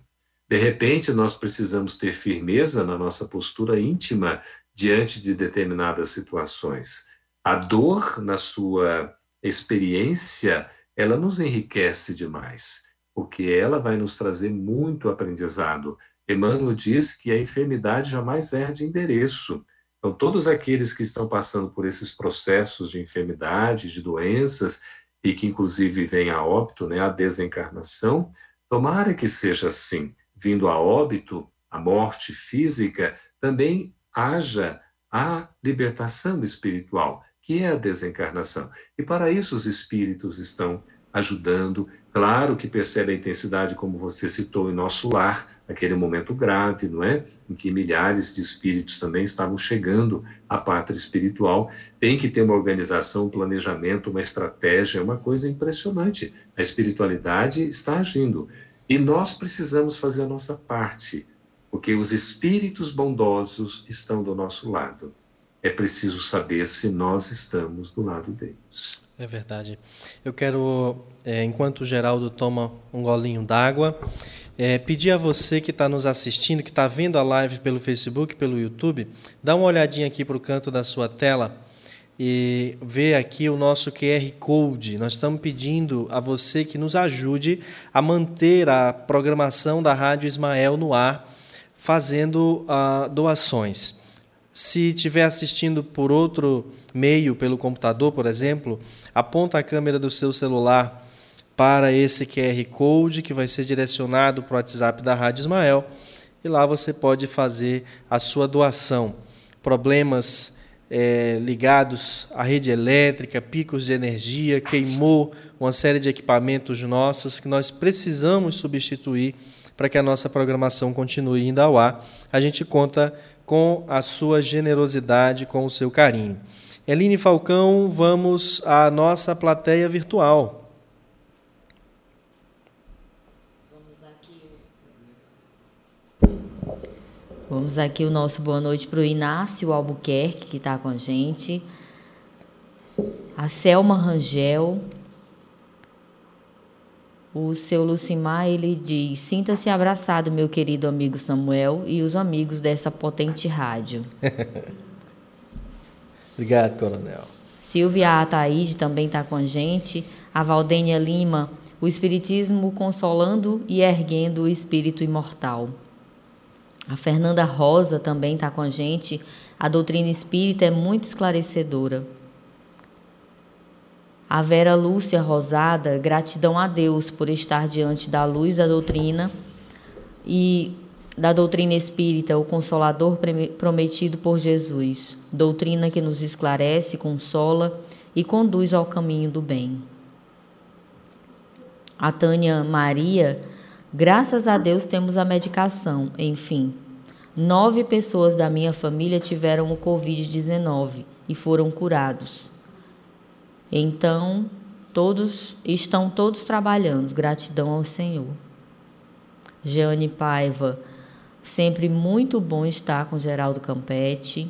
D: De repente, nós precisamos ter firmeza na nossa postura íntima diante de determinadas situações. A dor, na sua experiência, ela nos enriquece demais porque ela vai nos trazer muito aprendizado. Emmanuel diz que a enfermidade jamais de endereço. Então, todos aqueles que estão passando por esses processos de enfermidade, de doenças, e que inclusive vem a óbito, né, a desencarnação, tomara que seja assim. Vindo a óbito, a morte física, também haja a libertação espiritual, que é a desencarnação. E para isso os espíritos estão ajudando. Claro que percebe a intensidade, como você citou, em nosso lar, aquele momento grave, não é? Em que milhares de espíritos também estavam chegando à pátria espiritual. Tem que ter uma organização, um planejamento, uma estratégia, é uma coisa impressionante. A espiritualidade está agindo. E nós precisamos fazer a nossa parte, porque os espíritos bondosos estão do nosso lado. É preciso saber se nós estamos do lado deles.
B: É verdade. Eu quero, é, enquanto o Geraldo toma um golinho d'água, é, pedir a você que está nos assistindo, que está vendo a live pelo Facebook, pelo YouTube, dá uma olhadinha aqui para o canto da sua tela e ver aqui o nosso QR Code. Nós estamos pedindo a você que nos ajude a manter a programação da Rádio Ismael no ar, fazendo uh, doações. Se estiver assistindo por outro meio, pelo computador, por exemplo, aponta a câmera do seu celular para esse QR Code que vai ser direcionado para o WhatsApp da Rádio Ismael e lá você pode fazer a sua doação. Problemas é, ligados à rede elétrica, picos de energia, queimou uma série de equipamentos nossos que nós precisamos substituir para que a nossa programação continue indo ao ar. A gente conta com a sua generosidade, com o seu carinho. Eline Falcão, vamos à nossa plateia virtual.
C: Vamos aqui o nosso boa noite para o Inácio Albuquerque, que está com a gente. A Selma Rangel. O seu Lucimar, ele diz: Sinta-se abraçado, meu querido amigo Samuel e os amigos dessa potente rádio.
B: Obrigado, coronel.
C: Silvia Ataíde também está com a gente. A Valdênia Lima, o Espiritismo consolando e erguendo o espírito imortal. A Fernanda Rosa também está com a gente. A doutrina espírita é muito esclarecedora. A Vera Lúcia Rosada, gratidão a Deus por estar diante da luz da doutrina e da doutrina espírita, o consolador prometido por Jesus. Doutrina que nos esclarece, consola e conduz ao caminho do bem. A Tânia Maria Graças a Deus temos a medicação. Enfim, nove pessoas da minha família tiveram o Covid-19 e foram curados. Então, todos estão todos trabalhando. Gratidão ao Senhor. Jeane Paiva, sempre muito bom estar com Geraldo Campete.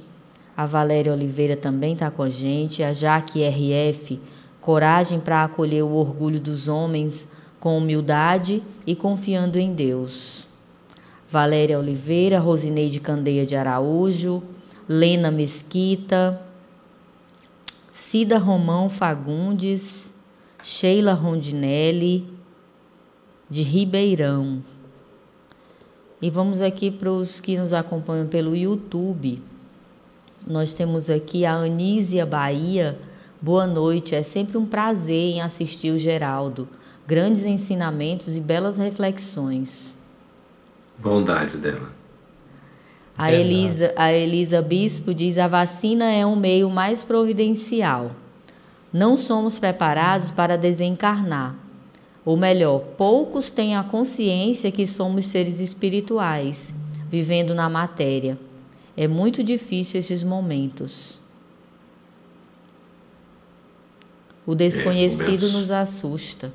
C: A Valéria Oliveira também está com a gente. A Jaque RF, coragem para acolher o orgulho dos homens com humildade e confiando em Deus. Valéria Oliveira, Rosineide Candeia de Araújo, Lena Mesquita, Cida Romão Fagundes, Sheila Rondinelli, de Ribeirão. E vamos aqui para os que nos acompanham pelo YouTube. Nós temos aqui a Anísia Bahia. Boa noite, é sempre um prazer em assistir o Geraldo grandes ensinamentos e belas reflexões.
D: Bondade dela.
C: A Elisa, a Elisa Bispo diz: a vacina é um meio mais providencial. Não somos preparados para desencarnar. Ou melhor, poucos têm a consciência que somos seres espirituais, vivendo na matéria. É muito difícil esses momentos. O desconhecido é, nos assusta.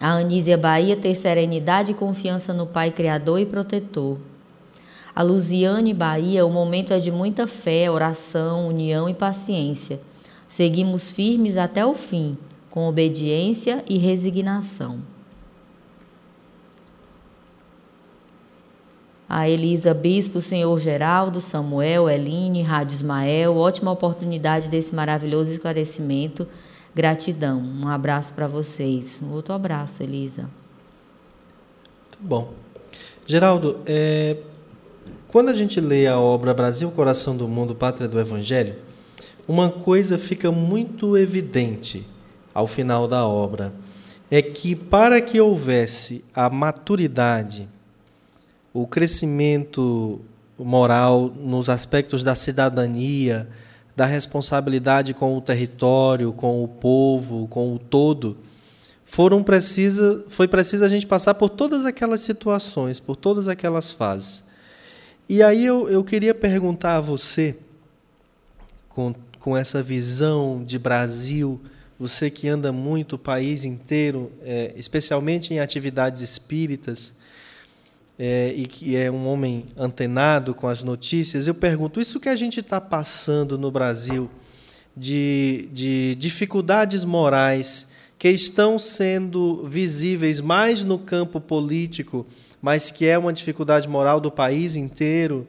C: A Anísia Bahia ter serenidade e confiança no Pai Criador e Protetor. A Luziane Bahia, o momento é de muita fé, oração, união e paciência. Seguimos firmes até o fim, com obediência e resignação. A Elisa Bispo, Senhor Geraldo, Samuel, Eline, Rádio Ismael, ótima oportunidade desse maravilhoso esclarecimento Gratidão. Um abraço para vocês. Um outro abraço, Elisa.
B: Tá bom. Geraldo, é, quando a gente lê a obra Brasil, Coração do Mundo, Pátria do Evangelho, uma coisa fica muito evidente ao final da obra: é que para que houvesse a maturidade, o crescimento moral nos aspectos da cidadania, da responsabilidade com o território, com o povo, com o todo, foram precisa, foi preciso a gente passar por todas aquelas situações, por todas aquelas fases. E aí eu, eu queria perguntar a você, com, com essa visão de Brasil, você que anda muito o país inteiro, é, especialmente em atividades espíritas, é, e que é um homem antenado com as notícias, eu pergunto: isso que a gente está passando no Brasil de, de dificuldades morais que estão sendo visíveis mais no campo político, mas que é uma dificuldade moral do país inteiro,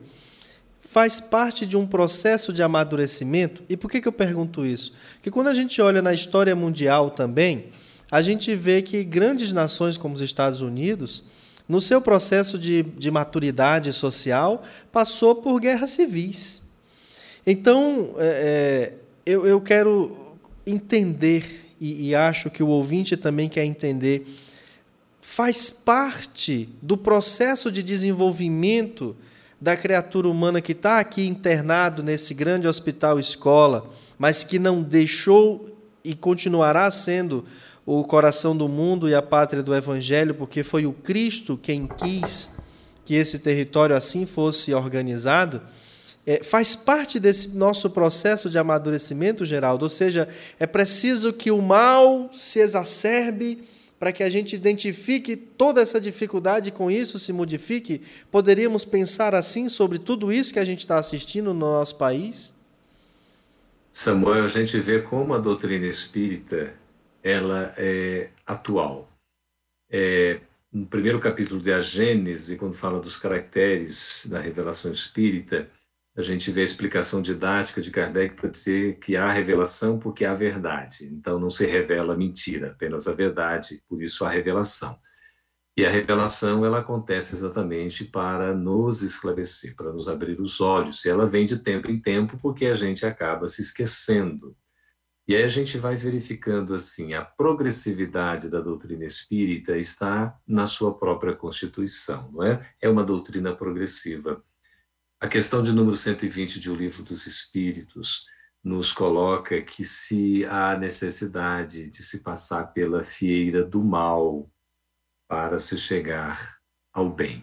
B: faz parte de um processo de amadurecimento. E por que, que eu pergunto isso? Que quando a gente olha na história mundial também, a gente vê que grandes nações como os Estados Unidos no seu processo de, de maturidade social, passou por guerras civis. Então, é, é, eu, eu quero entender, e, e acho que o ouvinte também quer entender, faz parte do processo de desenvolvimento da criatura humana que está aqui internado nesse grande hospital escola, mas que não deixou e continuará sendo o coração do mundo e a pátria do Evangelho, porque foi o Cristo quem quis que esse território assim fosse organizado, é, faz parte desse nosso processo de amadurecimento, Geraldo. Ou seja, é preciso que o mal se exacerbe para que a gente identifique toda essa dificuldade e com isso se modifique. Poderíamos pensar assim sobre tudo isso que a gente está assistindo no nosso país?
D: Samuel, a gente vê como a doutrina espírita ela é atual. É, no primeiro capítulo de A Gênese, quando fala dos caracteres da revelação espírita, a gente vê a explicação didática de Kardec para dizer que há revelação porque há verdade. Então não se revela mentira, apenas a verdade, por isso há revelação. E a revelação ela acontece exatamente para nos esclarecer, para nos abrir os olhos. E ela vem de tempo em tempo porque a gente acaba se esquecendo e aí a gente vai verificando assim, a progressividade da doutrina espírita está na sua própria constituição, não é? É uma doutrina progressiva. A questão de número 120 de O Livro dos Espíritos nos coloca que se há necessidade de se passar pela fieira do mal para se chegar ao bem.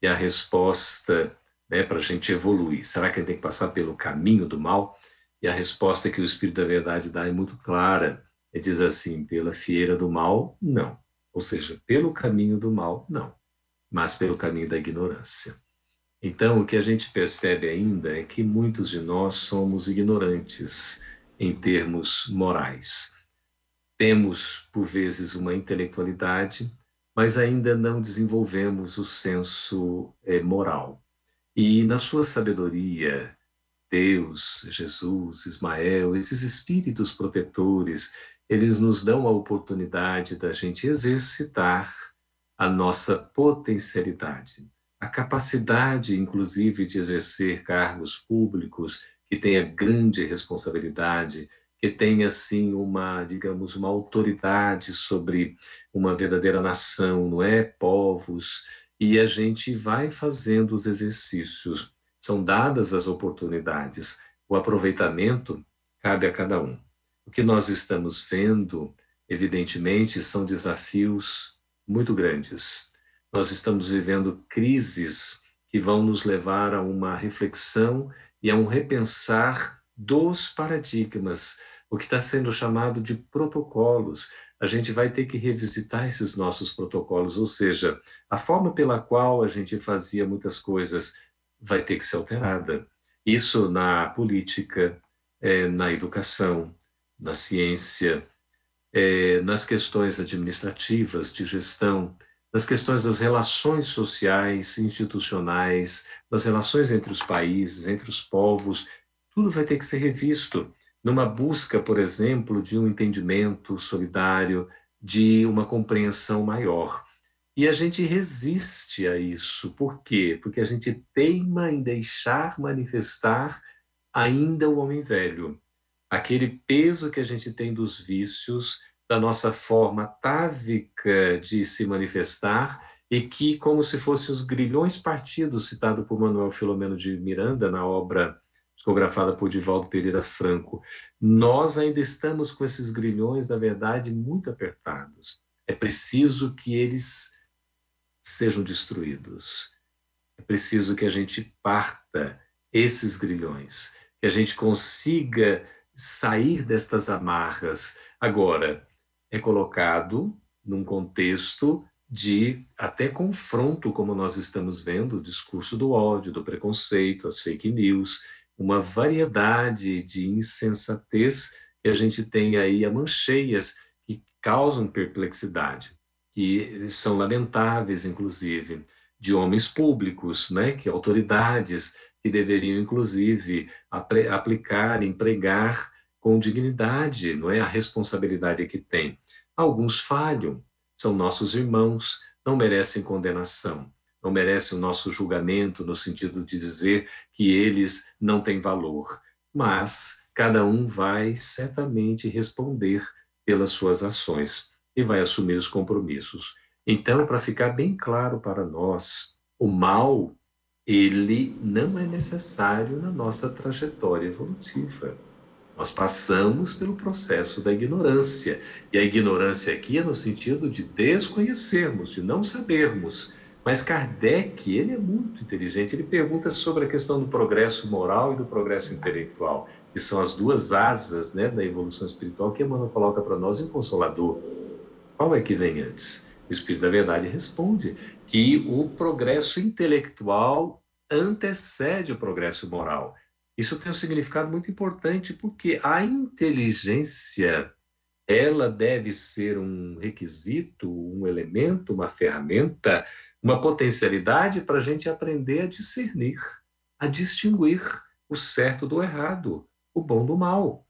D: E a resposta né, para a gente evoluir, será que a gente tem que passar pelo caminho do mal? E a resposta que o Espírito da Verdade dá é muito clara. Ele diz assim: pela fieira do mal, não. Ou seja, pelo caminho do mal, não. Mas pelo caminho da ignorância. Então, o que a gente percebe ainda é que muitos de nós somos ignorantes em termos morais. Temos, por vezes, uma intelectualidade, mas ainda não desenvolvemos o senso é, moral. E, na sua sabedoria, Deus, Jesus, Ismael, esses espíritos protetores, eles nos dão a oportunidade da gente exercitar a nossa potencialidade, a capacidade, inclusive, de exercer cargos públicos que tenha grande responsabilidade, que tenha assim uma, digamos, uma autoridade sobre uma verdadeira nação, não é? Povos, e a gente vai fazendo os exercícios são dadas as oportunidades. O aproveitamento cabe a cada um. O que nós estamos vendo, evidentemente, são desafios muito grandes. Nós estamos vivendo crises que vão nos levar a uma reflexão e a um repensar dos paradigmas, o que está sendo chamado de protocolos. A gente vai ter que revisitar esses nossos protocolos, ou seja, a forma pela qual a gente fazia muitas coisas vai ter que ser alterada. Isso na política, é, na educação, na ciência, é, nas questões administrativas, de gestão, nas questões das relações sociais, institucionais, nas relações entre os países, entre os povos, tudo vai ter que ser revisto numa busca, por exemplo, de um entendimento solidário, de uma compreensão maior. E a gente resiste a isso. Por quê? Porque a gente teima em deixar manifestar ainda o homem velho. Aquele peso que a gente tem dos vícios, da nossa forma távica de se manifestar, e que, como se fossem os grilhões partidos, citado por Manuel Filomeno de Miranda na obra psicografada por Divaldo Pereira Franco, nós ainda estamos com esses grilhões, na verdade, muito apertados. É preciso que eles sejam destruídos. É preciso que a gente parta esses grilhões, que a gente consiga sair destas amarras. Agora, é colocado num contexto de até confronto, como nós estamos vendo, o discurso do ódio, do preconceito, as fake news, uma variedade de insensatez que a gente tem aí a mancheias que causam perplexidade que são lamentáveis, inclusive, de homens públicos, né, que autoridades que deveriam, inclusive, aplicar, empregar com dignidade, não é a responsabilidade que tem. Alguns falham, são nossos irmãos, não merecem condenação, não merecem o nosso julgamento no sentido de dizer que eles não têm valor, mas cada um vai certamente responder pelas suas ações e vai assumir os compromissos. Então, para ficar bem claro para nós, o mal, ele não é necessário na nossa trajetória evolutiva. Nós passamos pelo processo da ignorância. E a ignorância aqui é no sentido de desconhecermos, de não sabermos. Mas Kardec, ele é muito inteligente, ele pergunta sobre a questão do progresso moral e do progresso intelectual, que são as duas asas né, da evolução espiritual que Emmanuel coloca para nós em Consolador. Qual é que vem antes? O Espírito da Verdade responde que o progresso intelectual antecede o progresso moral. Isso tem um significado muito importante porque a inteligência ela deve ser um requisito, um elemento, uma ferramenta, uma potencialidade para a gente aprender a discernir, a distinguir o certo do errado, o bom do mal.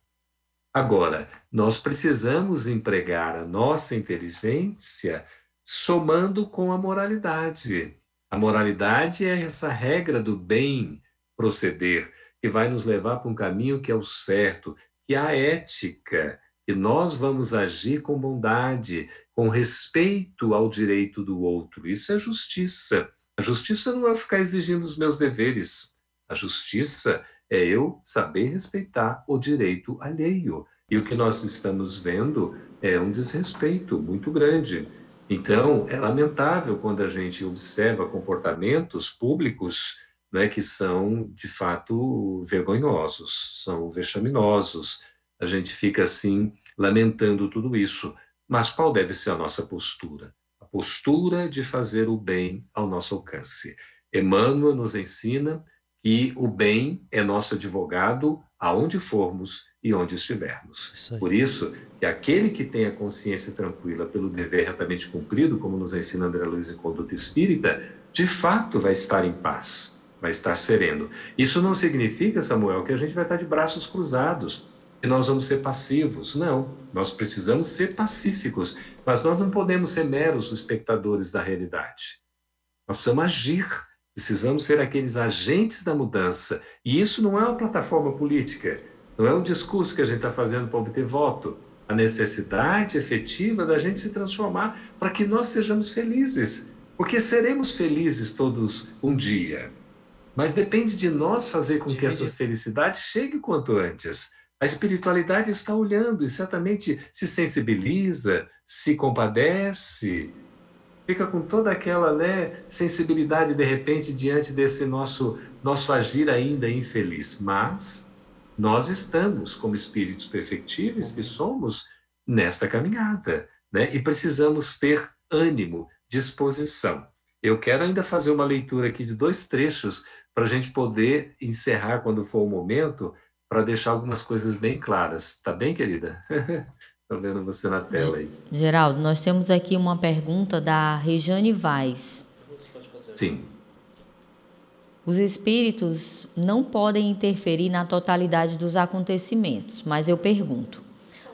D: Agora, nós precisamos empregar a nossa inteligência somando com a moralidade. A moralidade é essa regra do bem proceder, que vai nos levar para um caminho que é o certo, que é a ética, que nós vamos agir com bondade, com respeito ao direito do outro. Isso é justiça. A justiça não é ficar exigindo os meus deveres. A justiça é eu saber respeitar o direito alheio. E o que nós estamos vendo é um desrespeito muito grande. Então, é lamentável quando a gente observa comportamentos públicos né, que são, de fato, vergonhosos, são vexaminosos. A gente fica, assim, lamentando tudo isso. Mas qual deve ser a nossa postura? A postura de fazer o bem ao nosso alcance. Emmanuel nos ensina que o bem é nosso advogado aonde formos e onde estivermos. Isso Por isso, que aquele que tem a consciência tranquila pelo dever retamente cumprido, como nos ensina André Luiz em Conduta Espírita, de fato vai estar em paz, vai estar sereno. Isso não significa, Samuel, que a gente vai estar de braços cruzados, que nós vamos ser passivos. Não, nós precisamos ser pacíficos, mas nós não podemos ser meros espectadores da realidade. Nós precisamos agir Precisamos ser aqueles agentes da mudança. E isso não é uma plataforma política, não é um discurso que a gente está fazendo para obter voto. A necessidade efetiva da gente se transformar para que nós sejamos felizes. Porque seremos felizes todos um dia. Mas depende de nós fazer com que essas felicidades cheguem quanto antes. A espiritualidade está olhando e certamente se sensibiliza, se compadece, fica com toda aquela né, sensibilidade de repente diante desse nosso nosso agir ainda infeliz. Mas nós estamos como espíritos perfectíveis que somos nesta caminhada, né? E precisamos ter ânimo, disposição. Eu quero ainda fazer uma leitura aqui de dois trechos para a gente poder encerrar quando for o momento, para deixar algumas coisas bem claras. Tá bem, querida? Estou vendo você na tela aí.
C: Geraldo, nós temos aqui uma pergunta da Rejane Vaz.
D: Sim.
C: Os espíritos não podem interferir na totalidade dos acontecimentos, mas eu pergunto: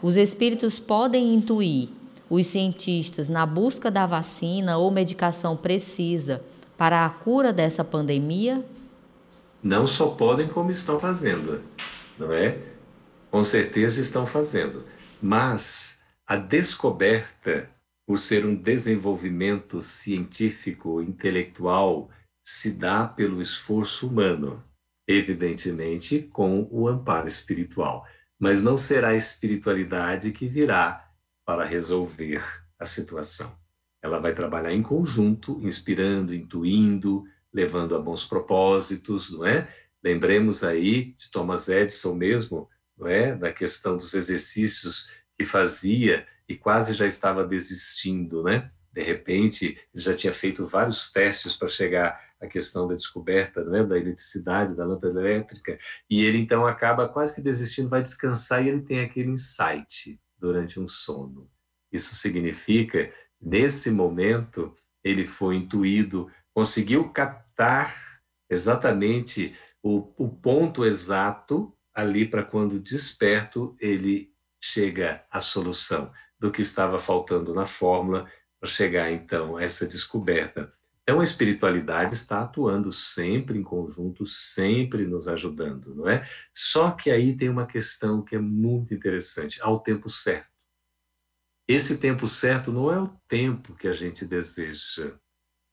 C: os espíritos podem intuir os cientistas na busca da vacina ou medicação precisa para a cura dessa pandemia?
D: Não só podem, como estão fazendo, não é? Com certeza estão fazendo. Mas a descoberta, por ser um desenvolvimento científico, intelectual, se dá pelo esforço humano, evidentemente com o amparo espiritual. Mas não será a espiritualidade que virá para resolver a situação. Ela vai trabalhar em conjunto, inspirando, intuindo, levando a bons propósitos, não é? Lembremos aí de Thomas Edison mesmo, não é? Da questão dos exercícios que fazia e quase já estava desistindo, né? De repente, já tinha feito vários testes para chegar à questão da descoberta né, da eletricidade, da lâmpada elétrica, e ele então acaba quase que desistindo, vai descansar e ele tem aquele insight durante um sono. Isso significa, nesse momento, ele foi intuído, conseguiu captar exatamente o, o ponto exato ali para quando desperto ele chega à solução do que estava faltando na fórmula para chegar então a essa descoberta. Então a espiritualidade está atuando sempre em conjunto, sempre nos ajudando, não é? Só que aí tem uma questão que é muito interessante, ao tempo certo. Esse tempo certo não é o tempo que a gente deseja.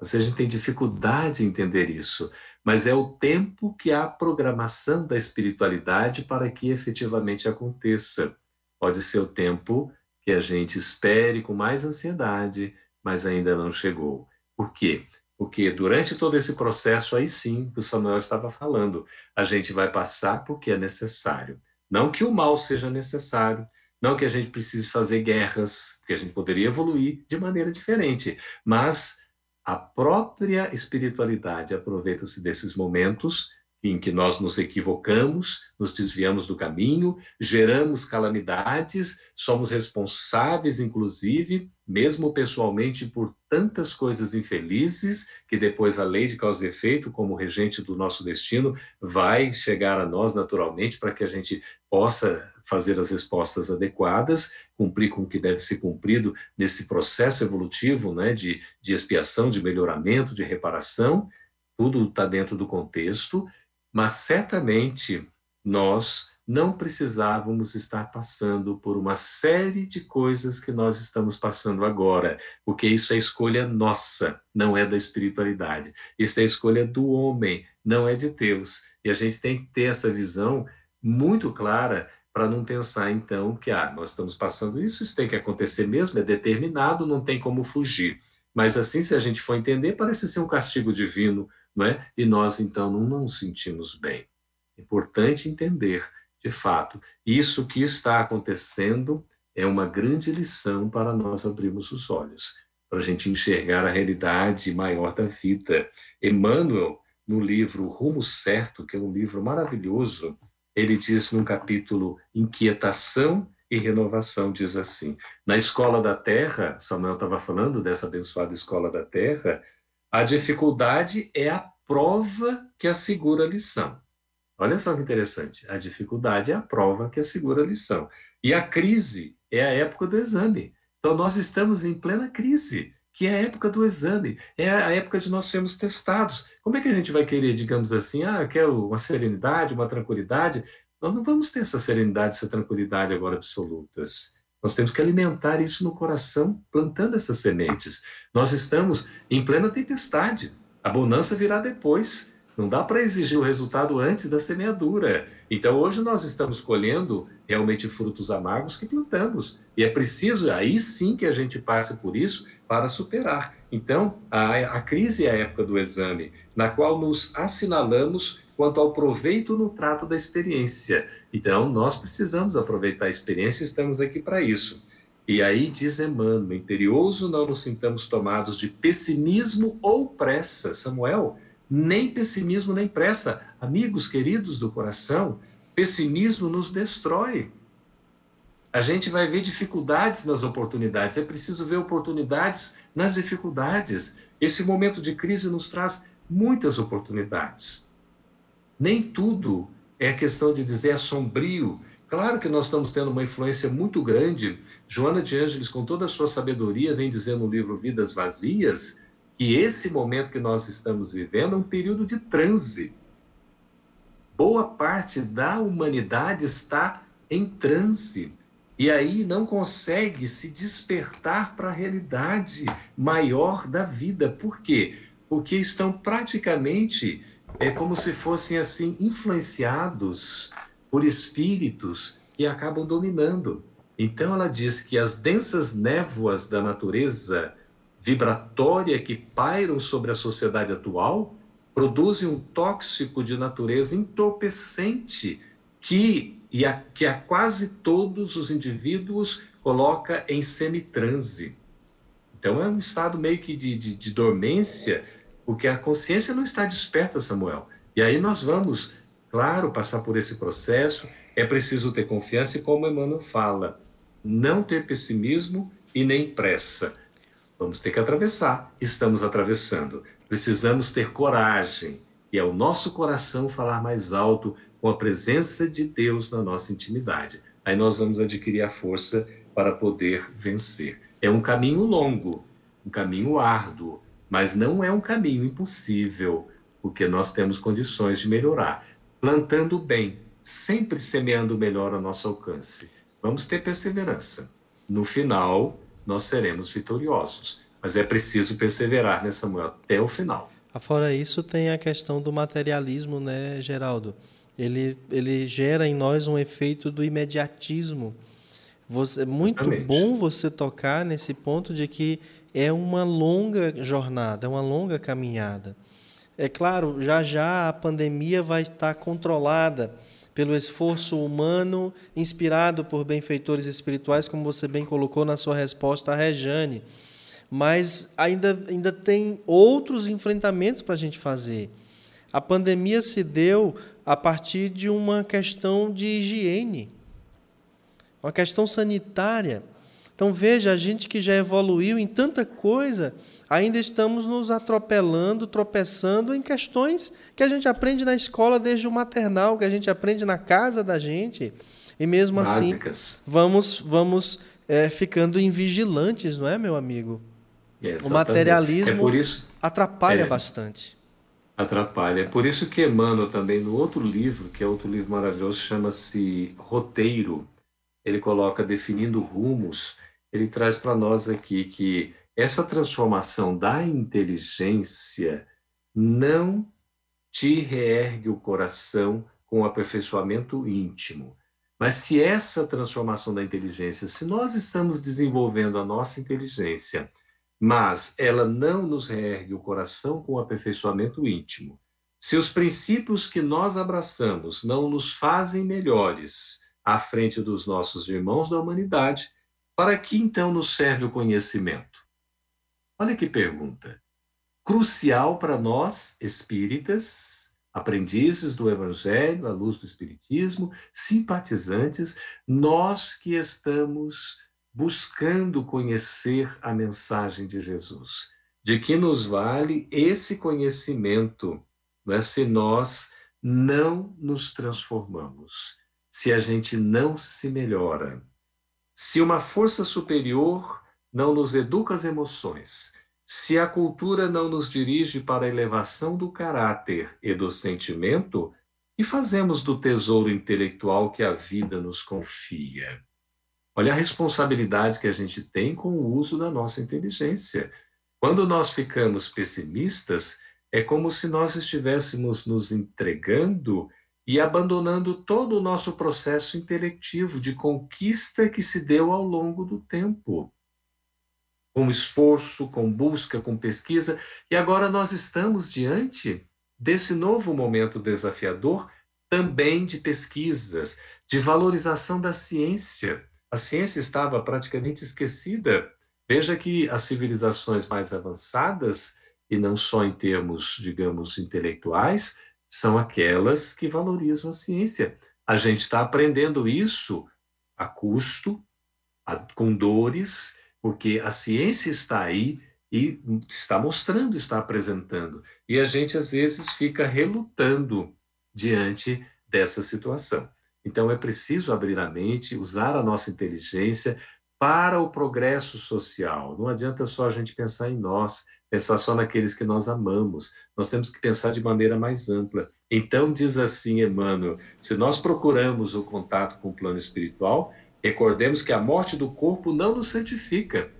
D: Ou seja, a gente tem dificuldade em entender isso, mas é o tempo que há programação da espiritualidade para que efetivamente aconteça. Pode ser o tempo que a gente espere com mais ansiedade, mas ainda não chegou. Por quê? Porque durante todo esse processo, aí sim, o Samuel estava falando, a gente vai passar porque é necessário. Não que o mal seja necessário, não que a gente precise fazer guerras, porque a gente poderia evoluir de maneira diferente, mas a própria espiritualidade aproveita-se desses momentos em que nós nos equivocamos, nos desviamos do caminho, geramos calamidades, somos responsáveis, inclusive, mesmo pessoalmente, por tantas coisas infelizes, que depois a lei de causa e efeito, como regente do nosso destino, vai chegar a nós naturalmente para que a gente possa fazer as respostas adequadas, cumprir com o que deve ser cumprido nesse processo evolutivo né, de, de expiação, de melhoramento, de reparação. Tudo está dentro do contexto mas certamente nós não precisávamos estar passando por uma série de coisas que nós estamos passando agora, porque isso é escolha nossa, não é da espiritualidade. Isso é escolha do homem, não é de Deus. E a gente tem que ter essa visão muito clara para não pensar então que ah, nós estamos passando isso, isso tem que acontecer mesmo, é determinado, não tem como fugir. Mas assim, se a gente for entender, parece ser um castigo divino, não é? E nós, então, não, nos sentimos bem. Importante entender, de fato, isso que está acontecendo é uma grande lição para nós abrirmos os olhos, para a gente enxergar a realidade maior da vida. Emmanuel, no livro Rumo Certo, que é um livro maravilhoso, ele diz num capítulo Inquietação e Renovação, diz assim: Na escola da terra, Samuel estava falando dessa abençoada escola da terra, a dificuldade é a prova que assegura a lição. Olha só que interessante. A dificuldade é a prova que assegura a lição. E a crise é a época do exame. Então, nós estamos em plena crise, que é a época do exame, é a época de nós sermos testados. Como é que a gente vai querer, digamos assim, ah, eu quero uma serenidade, uma tranquilidade? Nós não vamos ter essa serenidade, essa tranquilidade agora absolutas. Nós temos que alimentar isso no coração, plantando essas sementes. Nós estamos em plena tempestade. A bonança virá depois. Não dá para exigir o resultado antes da semeadura. Então, hoje nós estamos colhendo realmente frutos amargos que plantamos. E é preciso, aí sim, que a gente passe por isso para superar. Então, a, a crise é a época do exame, na qual nos assinalamos quanto ao proveito no trato da experiência. Então, nós precisamos aproveitar a experiência e estamos aqui para isso. E aí diz Emmanuel, imperioso não nos sintamos tomados de pessimismo ou pressa. Samuel, nem pessimismo nem pressa. Amigos queridos do coração, pessimismo nos destrói. A gente vai ver dificuldades nas oportunidades, é preciso ver oportunidades nas dificuldades. Esse momento de crise nos traz muitas oportunidades. Nem tudo é questão de dizer é sombrio, Claro que nós estamos tendo uma influência muito grande. Joana de Ângeles, com toda a sua sabedoria, vem dizendo no livro Vidas Vazias que esse momento que nós estamos vivendo é um período de transe. Boa parte da humanidade está em transe e aí não consegue se despertar para a realidade maior da vida. Por quê? Porque estão praticamente é como se fossem assim influenciados por espíritos que acabam dominando. Então ela diz que as densas névoas da natureza vibratória que pairam sobre a sociedade atual produzem um tóxico de natureza entorpecente que, e a, que a quase todos os indivíduos coloca em semitranse. Então é um estado meio que de, de, de dormência, porque a consciência não está desperta, Samuel. E aí nós vamos claro, passar por esse processo, é preciso ter confiança e, como Emmanuel fala, não ter pessimismo e nem pressa. Vamos ter que atravessar, estamos atravessando. Precisamos ter coragem, e é o nosso coração falar mais alto com a presença de Deus na nossa intimidade. Aí nós vamos adquirir a força para poder vencer. É um caminho longo, um caminho árduo, mas não é um caminho impossível, porque nós temos condições de melhorar plantando bem, sempre semeando melhor ao nosso alcance. Vamos ter perseverança. No final, nós seremos vitoriosos. Mas é preciso perseverar, né, Samuel, até o final.
B: Fora isso, tem a questão do materialismo, né, Geraldo? Ele, ele gera em nós um efeito do imediatismo. Você, é muito Exatamente. bom você tocar nesse ponto de que é uma longa jornada, é uma longa caminhada. É claro, já já a pandemia vai estar controlada pelo esforço humano inspirado por benfeitores espirituais, como você bem colocou na sua resposta à Rejane. Mas ainda, ainda tem outros enfrentamentos para a gente fazer. A pandemia se deu a partir de uma questão de higiene, uma questão sanitária. Então veja, a gente que já evoluiu em tanta coisa, ainda estamos nos atropelando, tropeçando em questões que a gente aprende na escola desde o maternal, que a gente aprende na casa da gente. E mesmo assim, Básicas. assim, vamos, vamos é, ficando invigilantes, não é, meu amigo? É, o materialismo é isso, atrapalha é, bastante.
D: Atrapalha. É por isso que Emmanuel também, no outro livro, que é outro livro maravilhoso, chama-se Roteiro, ele coloca definindo rumos, ele traz para nós aqui que essa transformação da inteligência não te reergue o coração com o aperfeiçoamento íntimo. Mas se essa transformação da inteligência, se nós estamos desenvolvendo a nossa inteligência, mas ela não nos reergue o coração com o aperfeiçoamento íntimo, se os princípios que nós abraçamos não nos fazem melhores à frente dos nossos irmãos da humanidade, para que então nos serve o conhecimento? Olha que pergunta. Crucial para nós, espíritas, aprendizes do Evangelho, à luz do Espiritismo, simpatizantes, nós que estamos buscando conhecer a mensagem de Jesus. De que nos vale esse conhecimento é? se nós não nos transformamos, se a gente não se melhora? Se uma força superior não nos educa as emoções, se a cultura não nos dirige para a elevação do caráter e do sentimento, e fazemos do tesouro intelectual que a vida nos confia? Olha a responsabilidade que a gente tem com o uso da nossa inteligência. Quando nós ficamos pessimistas, é como se nós estivéssemos nos entregando e abandonando todo o nosso processo intelectivo de conquista que se deu ao longo do tempo com esforço, com busca, com pesquisa, e agora nós estamos diante desse novo momento desafiador também de pesquisas, de valorização da ciência. A ciência estava praticamente esquecida. Veja que as civilizações mais avançadas, e não só em termos, digamos, intelectuais, são aquelas que valorizam a ciência. A gente está aprendendo isso a custo, a, com dores, porque a ciência está aí e está mostrando, está apresentando. E a gente, às vezes, fica relutando diante dessa situação. Então é preciso abrir a mente, usar a nossa inteligência para o progresso social. Não adianta só a gente pensar em nós, pensar só naqueles que nós amamos. Nós temos que pensar de maneira mais ampla. Então, diz assim Emmanuel: se nós procuramos o contato com o plano espiritual, recordemos que a morte do corpo não nos santifica.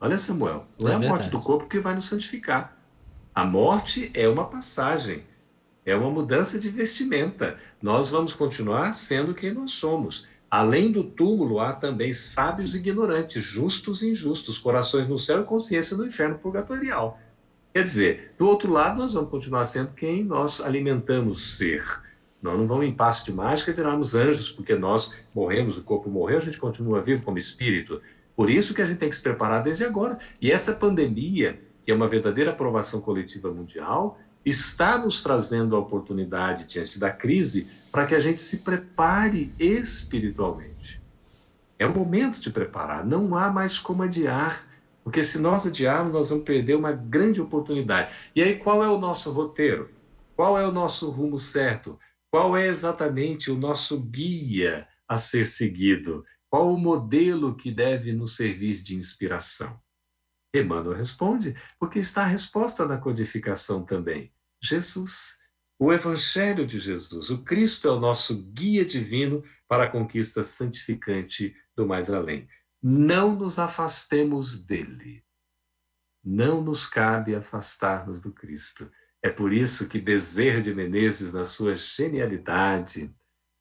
D: Olha, Samuel, não é, é a morte do corpo que vai nos santificar. A morte é uma passagem, é uma mudança de vestimenta. Nós vamos continuar sendo quem nós somos. Além do túmulo, há também sábios e ignorantes, justos e injustos, corações no céu e consciência no inferno purgatorial. Quer dizer, do outro lado, nós vamos continuar sendo quem nós alimentamos ser. Nós não vamos em passo de mágica e virarmos anjos, porque nós morremos, o corpo morreu, a gente continua vivo como espírito. Por isso que a gente tem que se preparar desde agora. E essa pandemia, que é uma verdadeira aprovação coletiva mundial, está nos trazendo a oportunidade, diante da crise, para que a gente se prepare espiritualmente. É o momento de preparar, não há mais como adiar, porque se nós adiarmos, nós vamos perder uma grande oportunidade. E aí, qual é o nosso roteiro? Qual é o nosso rumo certo? Qual é exatamente o nosso guia a ser seguido? Qual o modelo que deve nos servir de inspiração? Emmanuel responde, porque está a resposta na codificação também. Jesus. O Evangelho de Jesus, o Cristo é o nosso guia divino para a conquista santificante do mais além. Não nos afastemos dele. Não nos cabe afastar-nos do Cristo. É por isso que Bezerra de Menezes, na sua genialidade,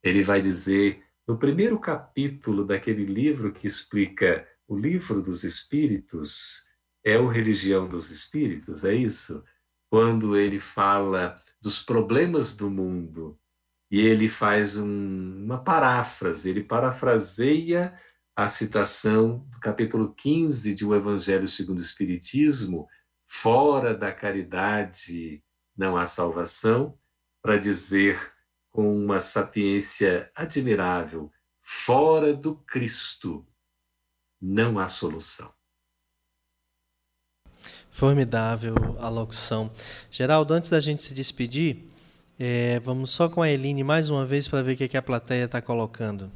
D: ele vai dizer, no primeiro capítulo daquele livro que explica o livro dos Espíritos, é o Religião dos Espíritos, é isso? Quando ele fala dos problemas do mundo. E ele faz um, uma paráfrase, ele parafraseia a citação do capítulo 15 de O Evangelho segundo o Espiritismo, fora da caridade não há salvação, para dizer com uma sapiência admirável, fora do Cristo não há solução.
B: Formidável a locução. Geraldo, antes da gente se despedir, é, vamos só com a Eline mais uma vez para ver o que, é que a plateia está colocando.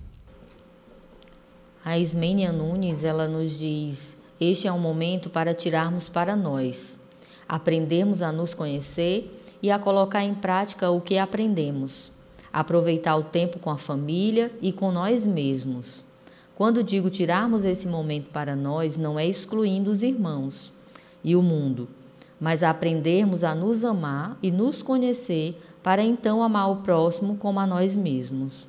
C: A Ismênia Nunes, ela nos diz: Este é um momento para tirarmos para nós, aprendermos a nos conhecer e a colocar em prática o que aprendemos, aproveitar o tempo com a família e com nós mesmos. Quando digo tirarmos esse momento para nós, não é excluindo os irmãos e o mundo, mas aprendermos a nos amar e nos conhecer para então amar o próximo como a nós mesmos.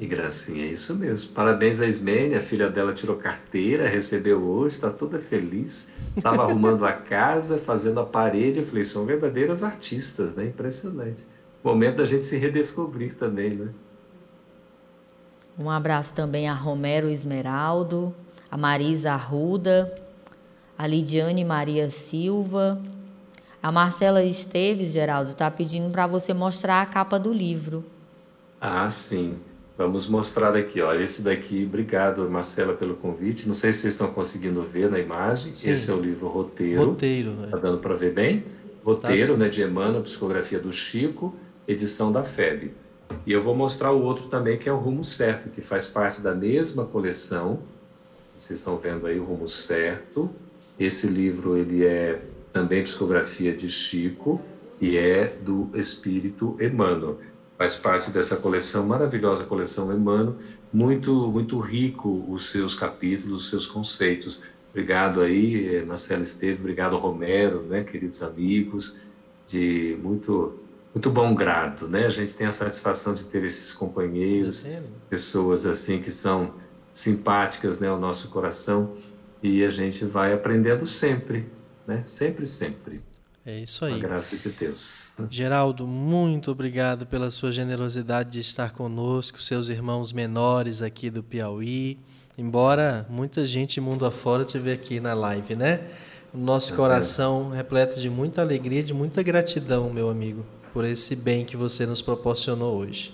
D: E Gracinha, é isso mesmo. Parabéns a Ismênia, a filha dela tirou carteira, recebeu hoje, está toda feliz. Estava arrumando a casa, fazendo a parede. Eu falei, são verdadeiras artistas, né? Impressionante. Momento da gente se redescobrir também, né?
C: Um abraço também a Romero Esmeraldo, a Marisa Arruda, a Lidiane Maria Silva. A Marcela Esteves, Geraldo, está pedindo para você mostrar a capa do livro.
D: Ah, sim. Vamos mostrar aqui, ó. Esse daqui, obrigado, Marcela, pelo convite. Não sei se vocês estão conseguindo ver na imagem. Sim. Esse é o livro Roteiro.
B: Roteiro, né?
D: Tá dando para ver bem? Roteiro, tá, né, de Emmanuel, psicografia do Chico, edição da FEB. E eu vou mostrar o outro também, que é o Rumo Certo, que faz parte da mesma coleção. Vocês estão vendo aí o Rumo Certo, esse livro ele é também psicografia de Chico e é do Espírito Emmanuel. Faz parte dessa coleção, maravilhosa coleção Emmanuel, muito, muito rico os seus capítulos, os seus conceitos. Obrigado aí, eh, Marcelo Esteves, obrigado Romero, né, queridos amigos, de muito, muito bom grado, né? A gente tem a satisfação de ter esses companheiros, pessoas assim que são simpáticas, né, ao nosso coração e a gente vai aprendendo sempre, né? Sempre, sempre.
B: É isso aí.
D: A graça de Deus.
B: Geraldo, muito obrigado pela sua generosidade de estar conosco, seus irmãos menores aqui do Piauí. Embora muita gente mundo afora te vê aqui na live, né? O nosso é coração repleto de muita alegria, de muita gratidão, meu amigo, por esse bem que você nos proporcionou hoje.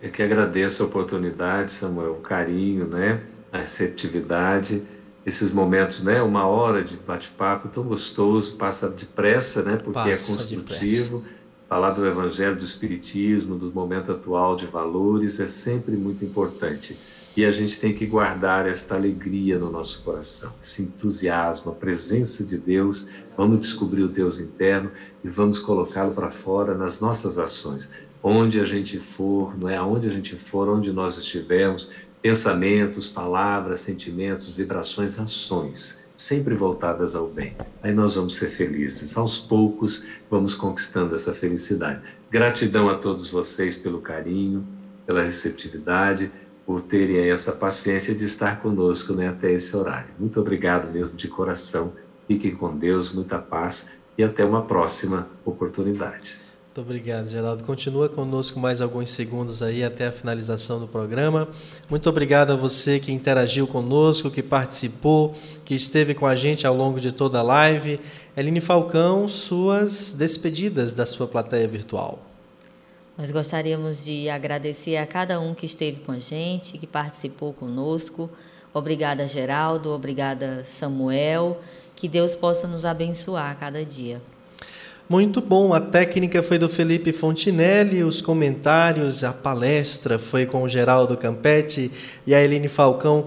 D: Eu que agradeço a oportunidade, Samuel, o carinho, né? A receptividade esses momentos, né? Uma hora de bate-papo tão gostoso, passa depressa, né? Porque é passa é construtivo. Falar do Evangelho, do Espiritismo, do momento atual de valores é sempre muito importante. E a gente tem que guardar esta alegria no nosso coração, esse entusiasmo, a presença de Deus. Vamos descobrir o Deus interno e vamos colocá-lo para fora nas nossas ações. Onde a gente for, não é aonde a gente for, onde nós estivermos, pensamentos, palavras, sentimentos, vibrações, ações, sempre voltadas ao bem. Aí nós vamos ser felizes. Aos poucos, vamos conquistando essa felicidade. Gratidão a todos vocês pelo carinho, pela receptividade por terem essa paciência de estar conosco né, até esse horário. Muito obrigado mesmo de coração. Fiquem com Deus, muita paz e até uma próxima oportunidade.
B: Muito obrigado, Geraldo. Continua conosco mais alguns segundos aí até a finalização do programa. Muito obrigado a você que interagiu conosco, que participou, que esteve com a gente ao longo de toda a live. Eline Falcão, suas despedidas da sua plateia virtual.
C: Nós gostaríamos de agradecer a cada um que esteve com a gente, que participou conosco. Obrigada, Geraldo. Obrigada, Samuel. Que Deus possa nos abençoar a cada dia.
B: Muito bom, a técnica foi do Felipe Fontinelli, os comentários, a palestra foi com o Geraldo Campetti e a Eline Falcão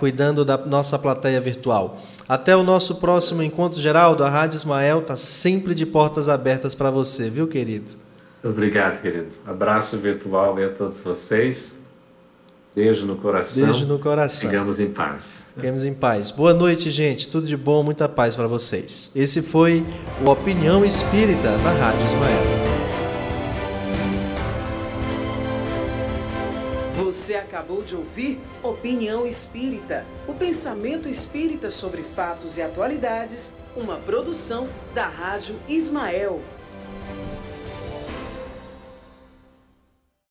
B: cuidando da nossa plateia virtual. Até o nosso próximo encontro, Geraldo. A Rádio Ismael está sempre de portas abertas para você, viu, querido?
D: Obrigado, querido. Abraço virtual a todos vocês. Beijo no coração.
B: Beijo no coração.
D: Sigamos em paz.
B: Ficamos em paz. Boa noite, gente. Tudo de bom, muita paz para vocês. Esse foi o Opinião Espírita na Rádio Ismael.
A: Você acabou de ouvir Opinião Espírita, o pensamento espírita sobre fatos e atualidades, uma produção da Rádio Ismael.